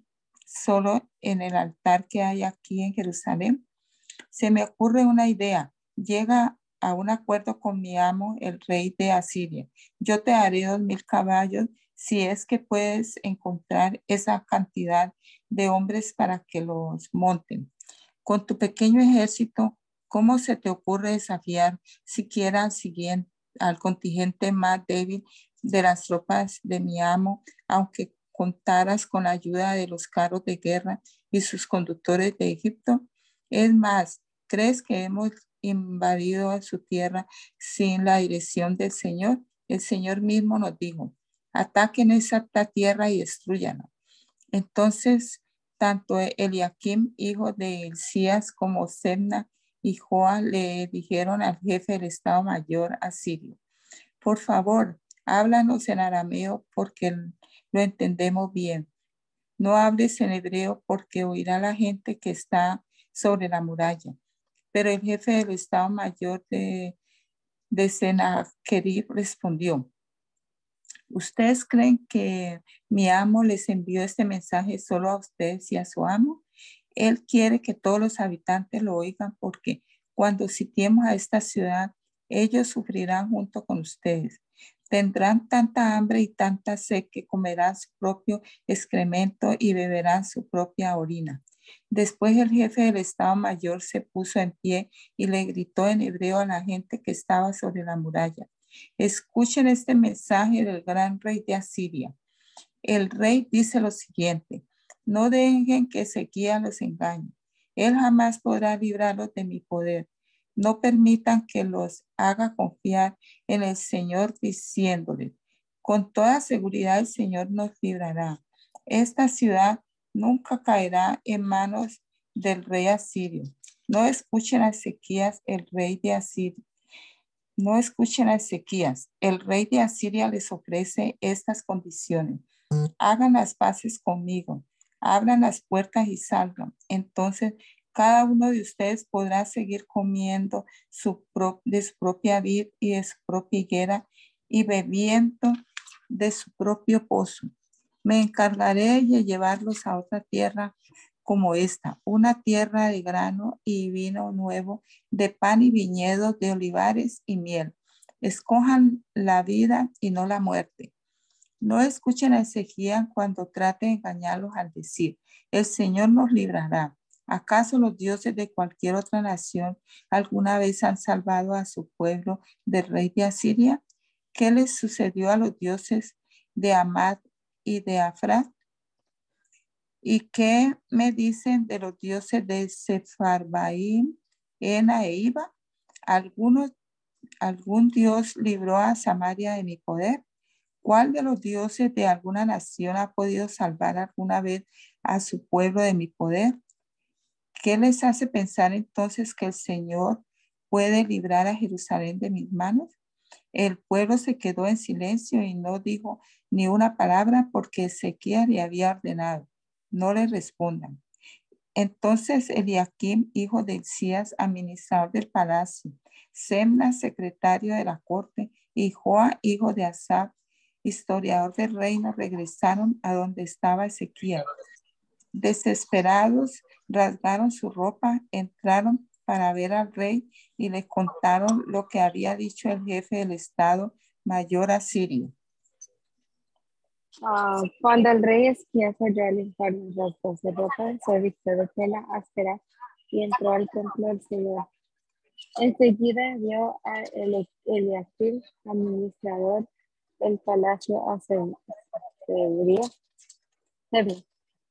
solo en el altar que hay aquí en Jerusalén? Se me ocurre una idea. Llega a un acuerdo con mi amo, el rey de Asiria. Yo te haré dos mil caballos si es que puedes encontrar esa cantidad de hombres para que los monten. Con tu pequeño ejército, ¿cómo se te ocurre desafiar siquiera siguiente, al contingente más débil de las tropas de mi amo, aunque contaras con la ayuda de los carros de guerra y sus conductores de Egipto? Es más, ¿crees que hemos invadido a su tierra sin la dirección del Señor? El Señor mismo nos dijo, ataquen esa tierra y destruyanla. Entonces, tanto Eliakim, hijo de Elías, como Semna y Joa le dijeron al jefe del Estado Mayor asirio, por favor, háblanos en arameo porque lo entendemos bien. No hables en hebreo porque oirá la gente que está sobre la muralla. Pero el jefe del Estado Mayor de, de Senaquerib respondió, ¿ustedes creen que mi amo les envió este mensaje solo a ustedes y a su amo? Él quiere que todos los habitantes lo oigan porque cuando sitiemos a esta ciudad, ellos sufrirán junto con ustedes. Tendrán tanta hambre y tanta sed que comerán su propio excremento y beberán su propia orina. Después el jefe del Estado Mayor se puso en pie y le gritó en hebreo a la gente que estaba sobre la muralla. Escuchen este mensaje del gran rey de Asiria. El rey dice lo siguiente, no dejen que Ezequiel los engañe. Él jamás podrá librarlos de mi poder no permitan que los haga confiar en el Señor diciéndole, con toda seguridad el Señor nos librará. Esta ciudad nunca caerá en manos del rey asirio. No escuchen a Ezequías, el rey de Asiria. No escuchen a Ezequías. El rey de Asiria les ofrece estas condiciones. Hagan las paces conmigo. Abran las puertas y salgan. Entonces cada uno de ustedes podrá seguir comiendo su de su propia vid y de su propia higuera y bebiendo de su propio pozo. Me encargaré de llevarlos a otra tierra como esta, una tierra de grano y vino nuevo, de pan y viñedos, de olivares y miel. Escojan la vida y no la muerte. No escuchen a Ezequiel cuando trate de engañarlos al decir, el Señor nos librará. ¿Acaso los dioses de cualquier otra nación alguna vez han salvado a su pueblo del rey de Asiria? ¿Qué les sucedió a los dioses de Amad y de Afrat? ¿Y qué me dicen de los dioses de Sefarbaim, Ena e Iba? ¿Algunos, ¿Algún dios libró a Samaria de mi poder? ¿Cuál de los dioses de alguna nación ha podido salvar alguna vez a su pueblo de mi poder? ¿Qué les hace pensar entonces que el Señor puede librar a Jerusalén de mis manos? El pueblo se quedó en silencio y no dijo ni una palabra porque Ezequiel le había ordenado. no le respondan. Entonces Eliakim, hijo de Elías, administrador del palacio, Semna, secretario de la corte, y Joa, hijo de Asaf, historiador del reino, regresaron a donde estaba Ezequiel. Desesperados, rasgaron su ropa, entraron para ver al rey y le contaron lo que había dicho el jefe del Estado Mayor Asirio. Ah, cuando el rey Esquías oyó el informe, de ropa, se vistió de tela áspera y entró al templo del Señor. Enseguida vio a Eliakim, administrador del palacio, a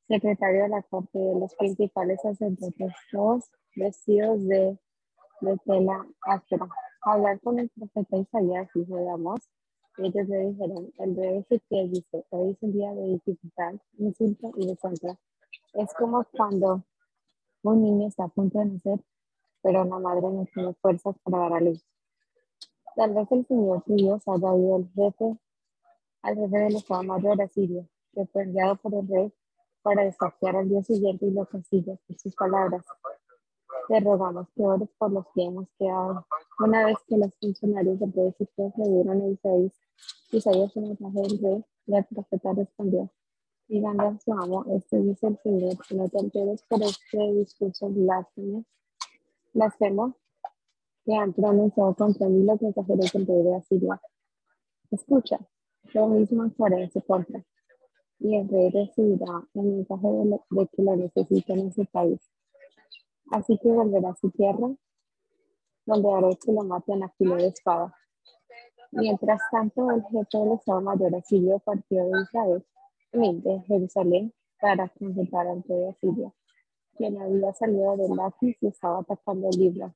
secretario de la corte de los principales sacerdotes, todos vestidos de, de tela áspera. Hablar con el profeta Isaías, hijo de Amos, ellos le dijeron, el rey Ezequiel dice, hoy es un día de dificultad, insulto y descontra. Es como cuando un niño está a punto de nacer, pero la madre no tiene fuerzas para dar a luz. Tal vez el Señor su Dios haya oído al jefe, al jefe del Estado Mayor asirio, que fue enviado por el rey para desafiar al día siguiente y lo castigue por sus palabras. Te rogamos que ores por los que hemos quedado. Una vez que los funcionarios del rey Ezequiel le dieron a Isaías, Isaías el mensaje del rey, el profeta respondió, díganle a su amo, este dice el Señor, no te enteres por este discurso blasfemo, blasfemo que han pronunciado contra mí los mensajeros del rey de Asiria. Escucha, yo mismo haré en su contra, y el rey recibirá el mensaje de, de que lo necesitan en su país Así que volverá a su tierra, donde haré que lo maten a filo de espada. Mientras tanto, el jefe del Estado Mayor Asirio partió de Israel, de Jerusalén, para confrontar al rey de quien había salido de Laquis y estaba atacando el libro.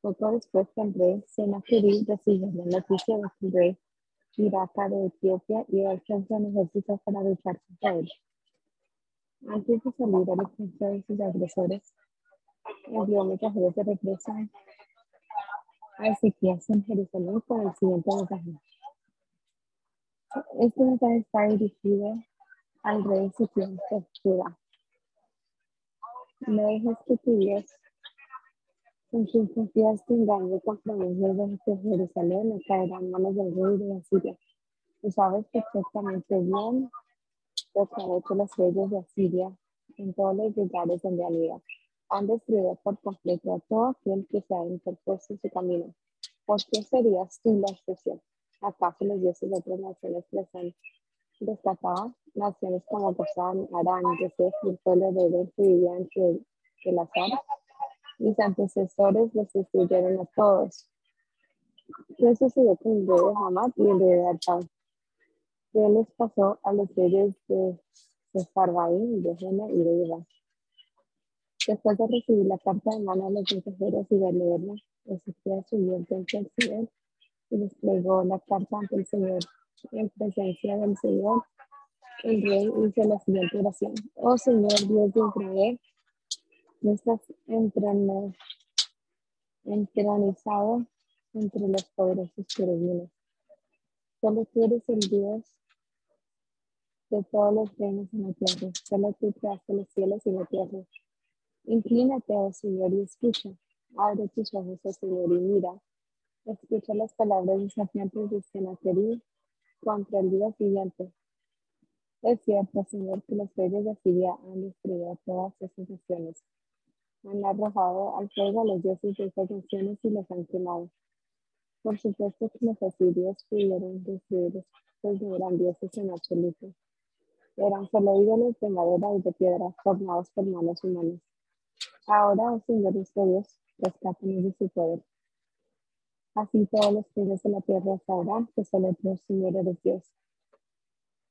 Poco después que el rey Sennacherib recibió la noticia de que el rey Iraka de Etiopía iba a alcanzar un ejército para luchar contra él. Antes de salir al ejército de sus agresores, envió mensajeros de represa a Ezequiel en Jerusalén con el siguiente mensaje. Este mensaje está dirigido al rey Ezequiel de Judá. No dejes que tu Dios, con quien confías te engañe contra los de Jerusalén, no caerá en manos del rey de Asiria. Tú sabes perfectamente bien lo que han hecho los reyes de Asiria en todos los lugares donde han ido han destruido por completo a todo aquel que se ha interpuesto en su camino. ¿Por qué serías tú la excepción? ¿Acaso los dioses de otras naciones han destacado? Naciones como Gozán, Arán, Yosef y el pueblo de Edel que vivían en el azar. Mis antecesores los destruyeron a todos. ¿Qué sucedió con el rey de Hamad y el rey de Arpad? ¿Qué les pasó a los reyes de Farbaín, de Jena y de Iba? Después de recibir la carta de mano de los mensajeros y de leerla, Ezequiel subió entonces al cielo y desplegó la carta ante el Señor. En presencia del Señor, el rey hizo la siguiente oración. Oh Señor Dios de Israel, no estás entronizado entre los poderosos querubines. Solo tú eres el Dios de todos los reinos en la tierra. Solo tú creaste los cielos y la tierra. Inclínate, oh Señor, y escucha. Abre tus ojos, oh Señor, y mira. Escucha las palabras desafiantes de Senaquerí contra el día siguiente. Es cierto, Señor, que los reyes de Siria han destruido todas esas naciones. Han arrojado al fuego a los dioses de esas naciones y los han quemado. Por supuesto que los asirios pudieron destruir pues no eran dioses en absoluto. Eran solo ídolos de madera y de piedra formados por manos humanas. Ahora, oh Señor nuestro Dios, rescátanos de su poder. Así todos los reyes de la tierra sabrán que solo tú, Señor, eres Dios.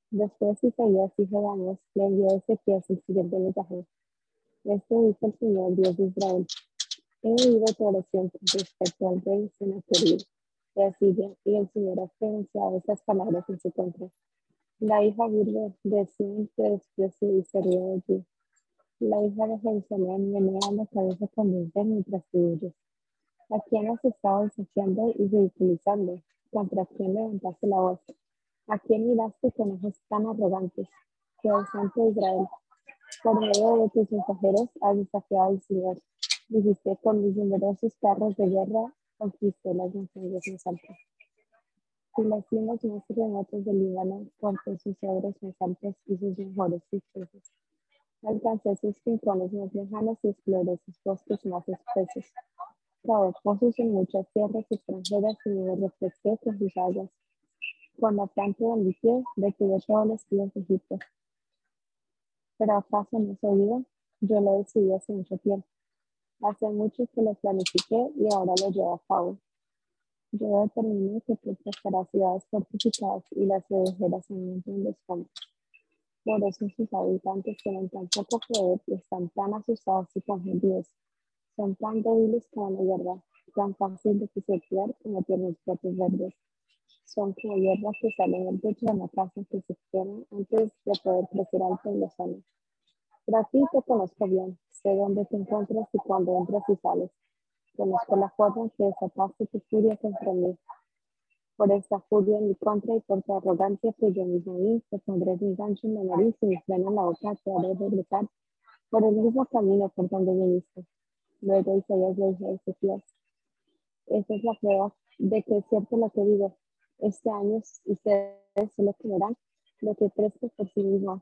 Después Isaías, hijo de Amos, le envió a Ezequiel el siguiente mensaje. Esto dice el Señor, Dios de Israel. He oído tu oración respecto al rey Sennacherib de Asiria, y el Señor ha pronunciado estas palabras en su contra. La hija virgen de Sion te despreció y se ríe de ti la hija de Jerusalén menea la cabeza con mientras tú huyes. ¿A quién has estado desafiando y ridiculizando? ¿Contra quién levantaste la voz? ¿A quién miraste con ojos tan arrogantes? Que el Santo Israel, Por medio de tus mensajeros has desafiado al Señor. Dijiste con mis numerosos carros de guerra conquisté las montañas más altas. Y las cimas más remotas del Líbano corté sus cedros más altos y sus mejores cipreses. Alcancé sus rincones más lejanos y exploré sus bosques más espesos. Cavé pozos en muchas tierras extranjeras y me refresqué con sus aguas. Con la planta de mi pie detuve todos los días de Egipto. Pero acaso no has oído, yo lo decidí hace mucho tiempo. Hace mucho que lo planifiqué y ahora lo llevo a cabo. Yo determiné que protegerá ciudades fortificadas y las redujeras en los campos. Por eso sus habitantes tienen tan poco poder y están tan asustados y confundidos. Son tan débiles como la hierba, tan fácil de pisotear como tienen platos verdes. Son como hierbas que salen del techo de la casa que se queman antes de poder crecer alto en los años. Pero a ti te conozco bien, sé dónde te encuentras y cuándo entras y sales. Conozco la forma en que desataste tu furia contra mí. Por esta furia en mi contra y por tu arrogancia que yo mismo te pondré un gancho en la nariz y me freno en la boca, te haré regresar por el mismo camino por donde viniste. Luego Isaías le dijo a Ezequiel, esta es la prueba de que es cierto lo que digo. Este año ustedes solo comerán lo que preste por sí mismo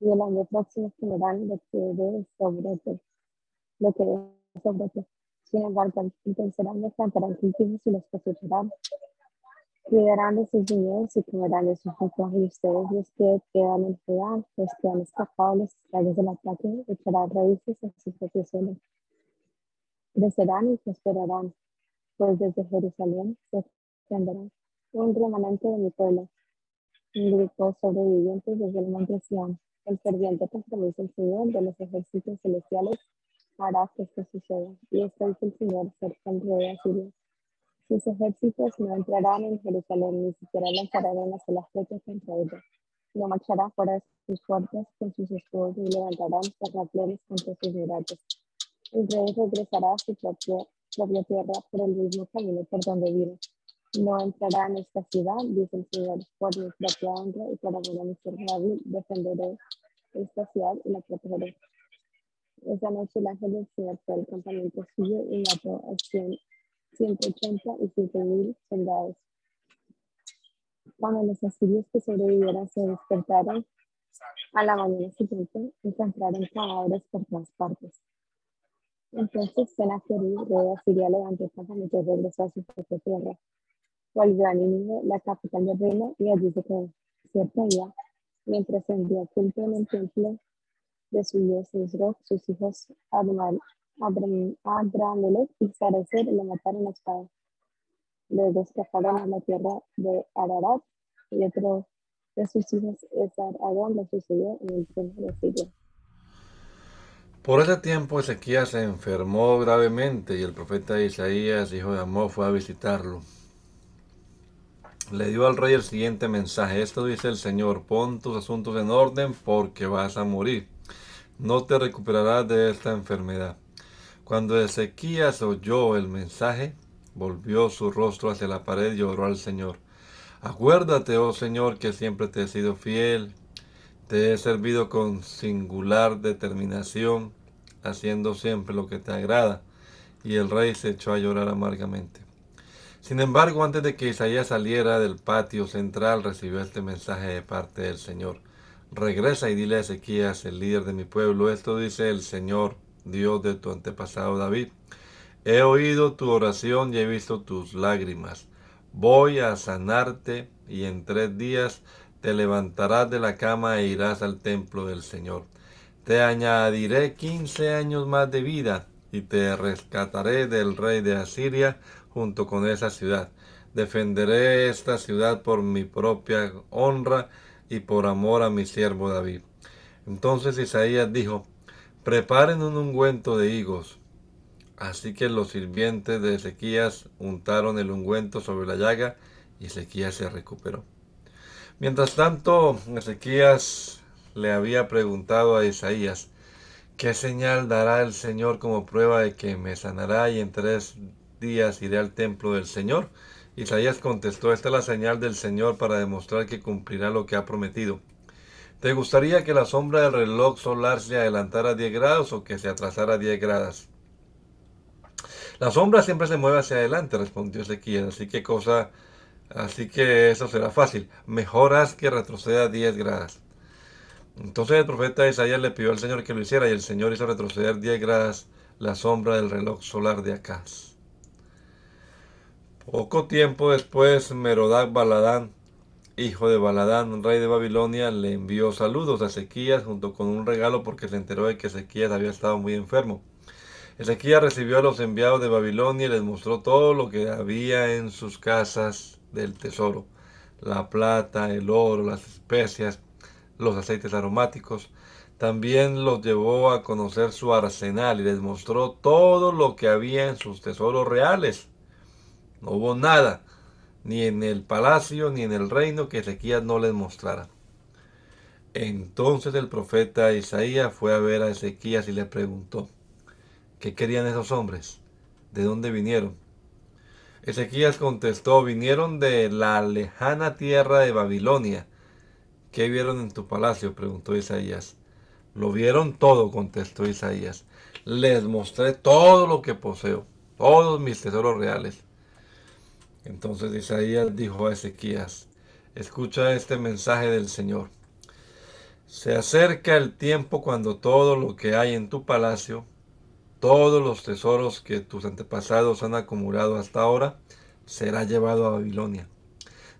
y el año próximo comerán lo que debe sobre lo que debe sobre Sin embargo, pensarán me plantarán cultivos y los cosecharán. Cuidarán de sus viñedos y comerán de sus frutos y ustedes los que quedan en Judá, los que han escapado los estragos del ataque, echarán raíces en su propio suelo. Crecerán y prosperarán, pues desde Jerusalén se extenderá un remanente de mi pueblo, un grupo sobrevivientes desde el monte Sion. El ferviente compromiso del Señor de los ejércitos celestiales hará que esto suceda. Y esto dice el Señor cerca del rey de Asiria. Sus ejércitos no entrarán en Jerusalén, ni siquiera lanzarán una sola flecha contra ella. No marchará fuera sus puertas con sus escudos y levantarán terraplenes contra sus murallas. El rey regresará a su propia, propia tierra por el mismo camino por donde vino. No entrará en esta ciudad, dice el Señor, por mi propia honra y por amor a mi David, defenderé esta ciudad y la protegeré. Esa noche el ángel del Señor fue al campamento suyo y mató a 100, 180 y 7 mil soldados. Cuando los asirios que sobrevivieron se despertaron a la mañana siguiente, encontraron cadáveres por todas partes. Entonces Sennacherib, rey de Asiria, levantó y regresó a su propia tierra. Volvió a Nínive, la capital del reino, y allí se quedó. Cierto día, mientras culto en el templo de su dios Israel, sus hijos Y Sarecer lo mataron a la tierra de Ararat y otro de sus hijos, sucedió en el de Siria. Por ese tiempo Ezequías se enfermó gravemente y el profeta Isaías, hijo de Amós, fue a visitarlo. Le dio al rey el siguiente mensaje. Esto dice el Señor, pon tus asuntos en orden porque vas a morir. No te recuperarás de esta enfermedad. Cuando Ezequías oyó el mensaje, volvió su rostro hacia la pared y oró al Señor. Acuérdate, oh Señor, que siempre te he sido fiel. Te he servido con singular determinación, haciendo siempre lo que te agrada. Y el rey se echó a llorar amargamente. Sin embargo, antes de que Isaías saliera del patio central, recibió este mensaje de parte del Señor. Regresa y dile a Ezequías, el líder de mi pueblo, esto dice el Señor, Dios de tu antepasado David. He oído tu oración y he visto tus lágrimas. Voy a sanarte y en tres días te levantarás de la cama e irás al templo del Señor. Te añadiré quince años más de vida y te rescataré del rey de Asiria junto con esa ciudad. Defenderé esta ciudad por mi propia honra y por amor a mi siervo David. Entonces Isaías dijo, preparen un ungüento de higos. Así que los sirvientes de Ezequías untaron el ungüento sobre la llaga y Ezequías se recuperó. Mientras tanto, Ezequías le había preguntado a Isaías, ¿qué señal dará el Señor como prueba de que me sanará y en tres días iré al templo del Señor. Isaías contestó, esta es la señal del Señor para demostrar que cumplirá lo que ha prometido. ¿Te gustaría que la sombra del reloj solar se adelantara 10 grados o que se atrasara 10 grados? La sombra siempre se mueve hacia adelante, respondió Ezequiel, así que cosa, así que eso será fácil. Mejor haz que retroceda 10 grados. Entonces el profeta Isaías le pidió al Señor que lo hiciera y el Señor hizo retroceder 10 grados la sombra del reloj solar de Acaz. Poco tiempo después, Merodac Baladán, hijo de Baladán, rey de Babilonia, le envió saludos a Ezequías junto con un regalo porque se enteró de que Ezequías había estado muy enfermo. Ezequías recibió a los enviados de Babilonia y les mostró todo lo que había en sus casas del tesoro, la plata, el oro, las especias, los aceites aromáticos. También los llevó a conocer su arsenal y les mostró todo lo que había en sus tesoros reales. No hubo nada, ni en el palacio ni en el reino que Ezequías no les mostrara. Entonces el profeta Isaías fue a ver a Ezequías y le preguntó, ¿Qué querían esos hombres? ¿De dónde vinieron? Ezequías contestó, vinieron de la lejana tierra de Babilonia. ¿Qué vieron en tu palacio? preguntó Isaías. Lo vieron todo, contestó Isaías. Les mostré todo lo que poseo, todos mis tesoros reales. Entonces Isaías dijo a Ezequías, escucha este mensaje del Señor. Se acerca el tiempo cuando todo lo que hay en tu palacio, todos los tesoros que tus antepasados han acumulado hasta ahora será llevado a Babilonia.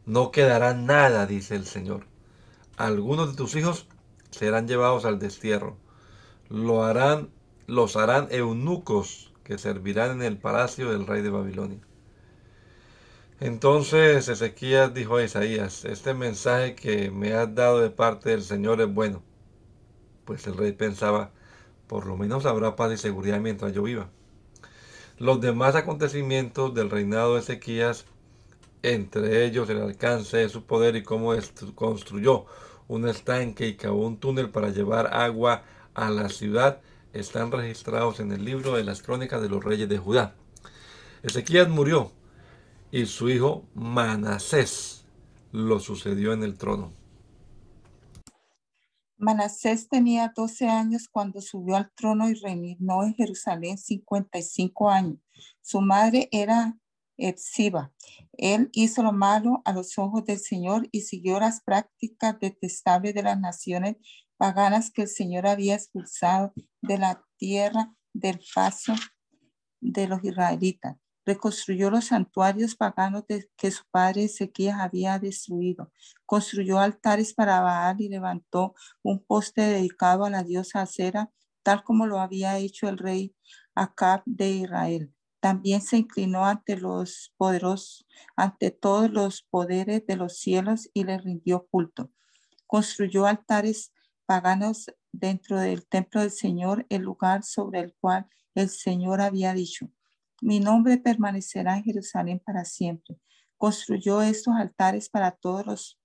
No quedará nada, dice el Señor. Algunos de tus hijos serán llevados al destierro. Lo harán, los harán eunucos que servirán en el palacio del rey de Babilonia. Entonces Ezequías dijo a Isaías, este mensaje que me has dado de parte del Señor es bueno. Pues el rey pensaba, por lo menos habrá paz y seguridad mientras yo viva. Los demás acontecimientos del reinado de Ezequías, entre ellos el alcance de su poder y cómo construyó un estanque y cavó un túnel para llevar agua a la ciudad, están registrados en el libro de las crónicas de los reyes de Judá. Ezequías murió y su hijo Manasés lo sucedió en el trono. Manasés tenía 12 años cuando subió al trono y reinó en Jerusalén 55 años. Su madre era Epsiba. Él hizo lo malo a los ojos del Señor y siguió las prácticas detestables de las naciones paganas que el Señor había expulsado de la tierra del paso de los israelitas reconstruyó los santuarios paganos que su padre Ezequías había destruido. Construyó altares para Baal y levantó un poste dedicado a la diosa Acera, tal como lo había hecho el rey Acab de Israel. También se inclinó ante los poderosos, ante todos los poderes de los cielos y le rindió culto. Construyó altares paganos dentro del templo del Señor, el lugar sobre el cual el Señor había dicho, mi nombre permanecerá en Jerusalén para siempre. Construyó estos altares para todos los,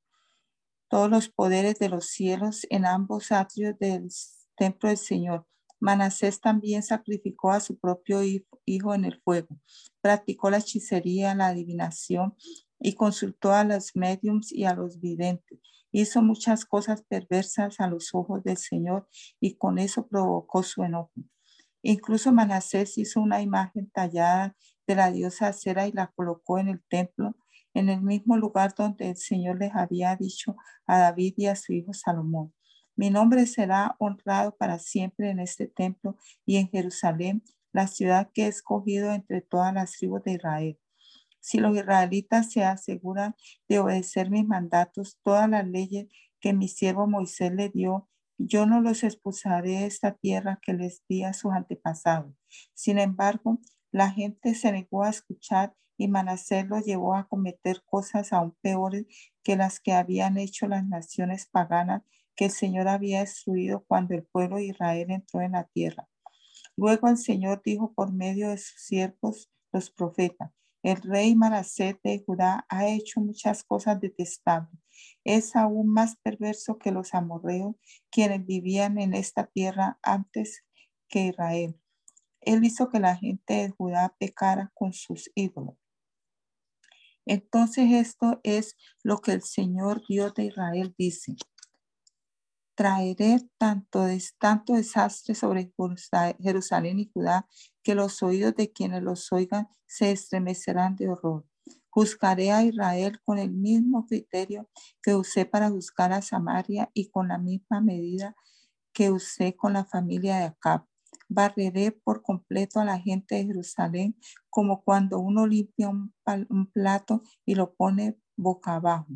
todos los poderes de los cielos en ambos atrios del templo del Señor. Manasés también sacrificó a su propio hijo en el fuego. Practicó la hechicería, la adivinación y consultó a los mediums y a los videntes. Hizo muchas cosas perversas a los ojos del Señor y con eso provocó su enojo. Incluso Manasés hizo una imagen tallada de la diosa Acera y la colocó en el templo, en el mismo lugar donde el Señor les había dicho a David y a su hijo Salomón. Mi nombre será honrado para siempre en este templo y en Jerusalén, la ciudad que he escogido entre todas las tribus de Israel. Si los israelitas se aseguran de obedecer mis mandatos, todas las leyes que mi siervo Moisés le dio yo no los expulsaré de esta tierra que les di a sus antepasados. Sin embargo, la gente se negó a escuchar y Manasés los llevó a cometer cosas aún peores que las que habían hecho las naciones paganas que el Señor había destruido cuando el pueblo de Israel entró en la tierra. Luego el Señor dijo por medio de sus siervos, los profetas, el rey Manasés de Judá ha hecho muchas cosas detestables es aún más perverso que los amorreos, quienes vivían en esta tierra antes que Israel. Él hizo que la gente de Judá pecara con sus ídolos. Entonces esto es lo que el Señor Dios de Israel dice. traeré tanto, tanto desastre sobre Jerusalén y Judá que los oídos de quienes los oigan se estremecerán de horror. Juzgaré a Israel con el mismo criterio que usé para juzgar a Samaria y con la misma medida que usé con la familia de Acab. Barreré por completo a la gente de Jerusalén como cuando uno limpia un, plato y lo pone boca abajo.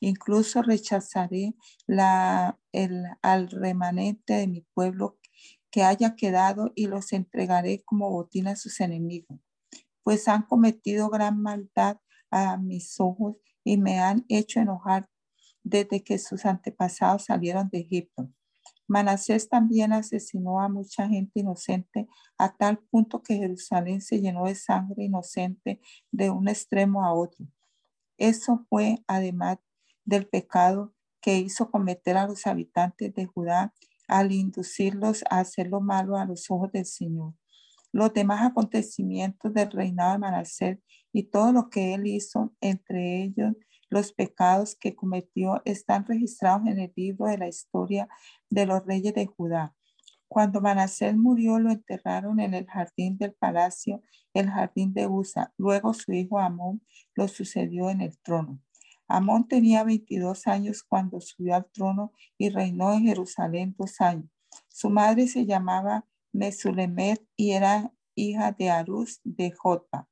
Incluso rechazaré al remanente de mi pueblo que haya quedado y los entregaré como botín a sus enemigos, pues han cometido gran maldad a mis ojos y me han hecho enojar desde que sus antepasados salieron de Egipto. Manasés también asesinó a mucha gente inocente a tal punto que Jerusalén se llenó de sangre inocente de un extremo a otro. Eso fue además del pecado que hizo cometer a los habitantes de Judá al inducirlos a hacer lo malo a los ojos del Señor. Los demás acontecimientos del reinado de Manasés y todo lo que él hizo, entre ellos los pecados que cometió, están registrados en el libro de la historia de los reyes de Judá. Cuando Manasés murió, lo enterraron en el jardín del palacio, el jardín de Usa. Luego su hijo Amón lo sucedió en el trono. Amón tenía 22 años cuando subió al trono y reinó en Jerusalén dos años. Su madre se llamaba Mesulemet y era hija de Arús de Jotba.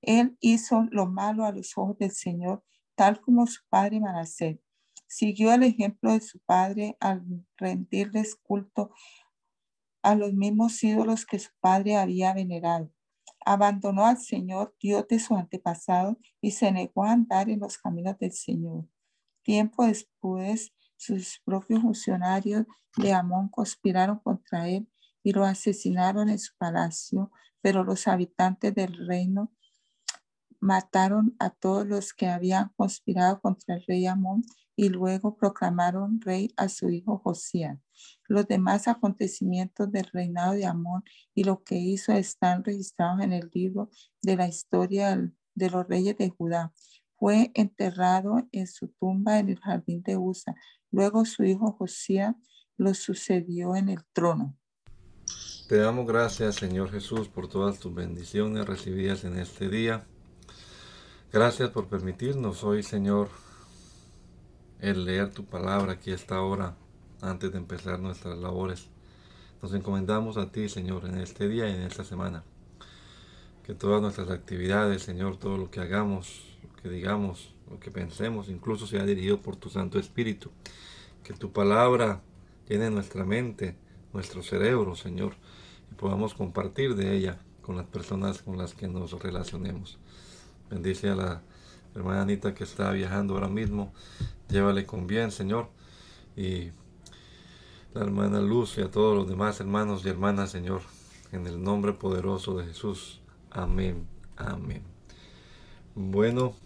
Él hizo lo malo a los ojos del Señor, tal como su padre Manasés. Siguió el ejemplo de su padre al rendirles culto a los mismos ídolos que su padre había venerado. Abandonó al Señor, Dios de su antepasado, y se negó a andar en los caminos del Señor. Tiempo después, sus propios funcionarios de Amón conspiraron contra él y lo asesinaron en su palacio, pero los habitantes del reino mataron a todos los que habían conspirado contra el rey Amón y luego proclamaron rey a su hijo Josías. Los demás acontecimientos del reinado de Amón y lo que hizo están registrados en el libro de la historia de los reyes de Judá. Fue enterrado en su tumba en el jardín de Usa. Luego su hijo Josías lo sucedió en el trono. Te damos gracias, Señor Jesús, por todas tus bendiciones recibidas en este día. Gracias por permitirnos hoy, Señor, el leer tu palabra aquí a esta hora antes de empezar nuestras labores. Nos encomendamos a ti, Señor, en este día y en esta semana. Que todas nuestras actividades, Señor, todo lo que hagamos, lo que digamos, lo que pensemos, incluso sea dirigido por tu Santo Espíritu. Que tu palabra llene nuestra mente, nuestro cerebro, Señor, y podamos compartir de ella con las personas con las que nos relacionemos. Bendice a la hermana Anita que está viajando ahora mismo. Llévale con bien, Señor. Y la hermana Luz y a todos los demás hermanos y hermanas, Señor. En el nombre poderoso de Jesús. Amén. Amén. Bueno.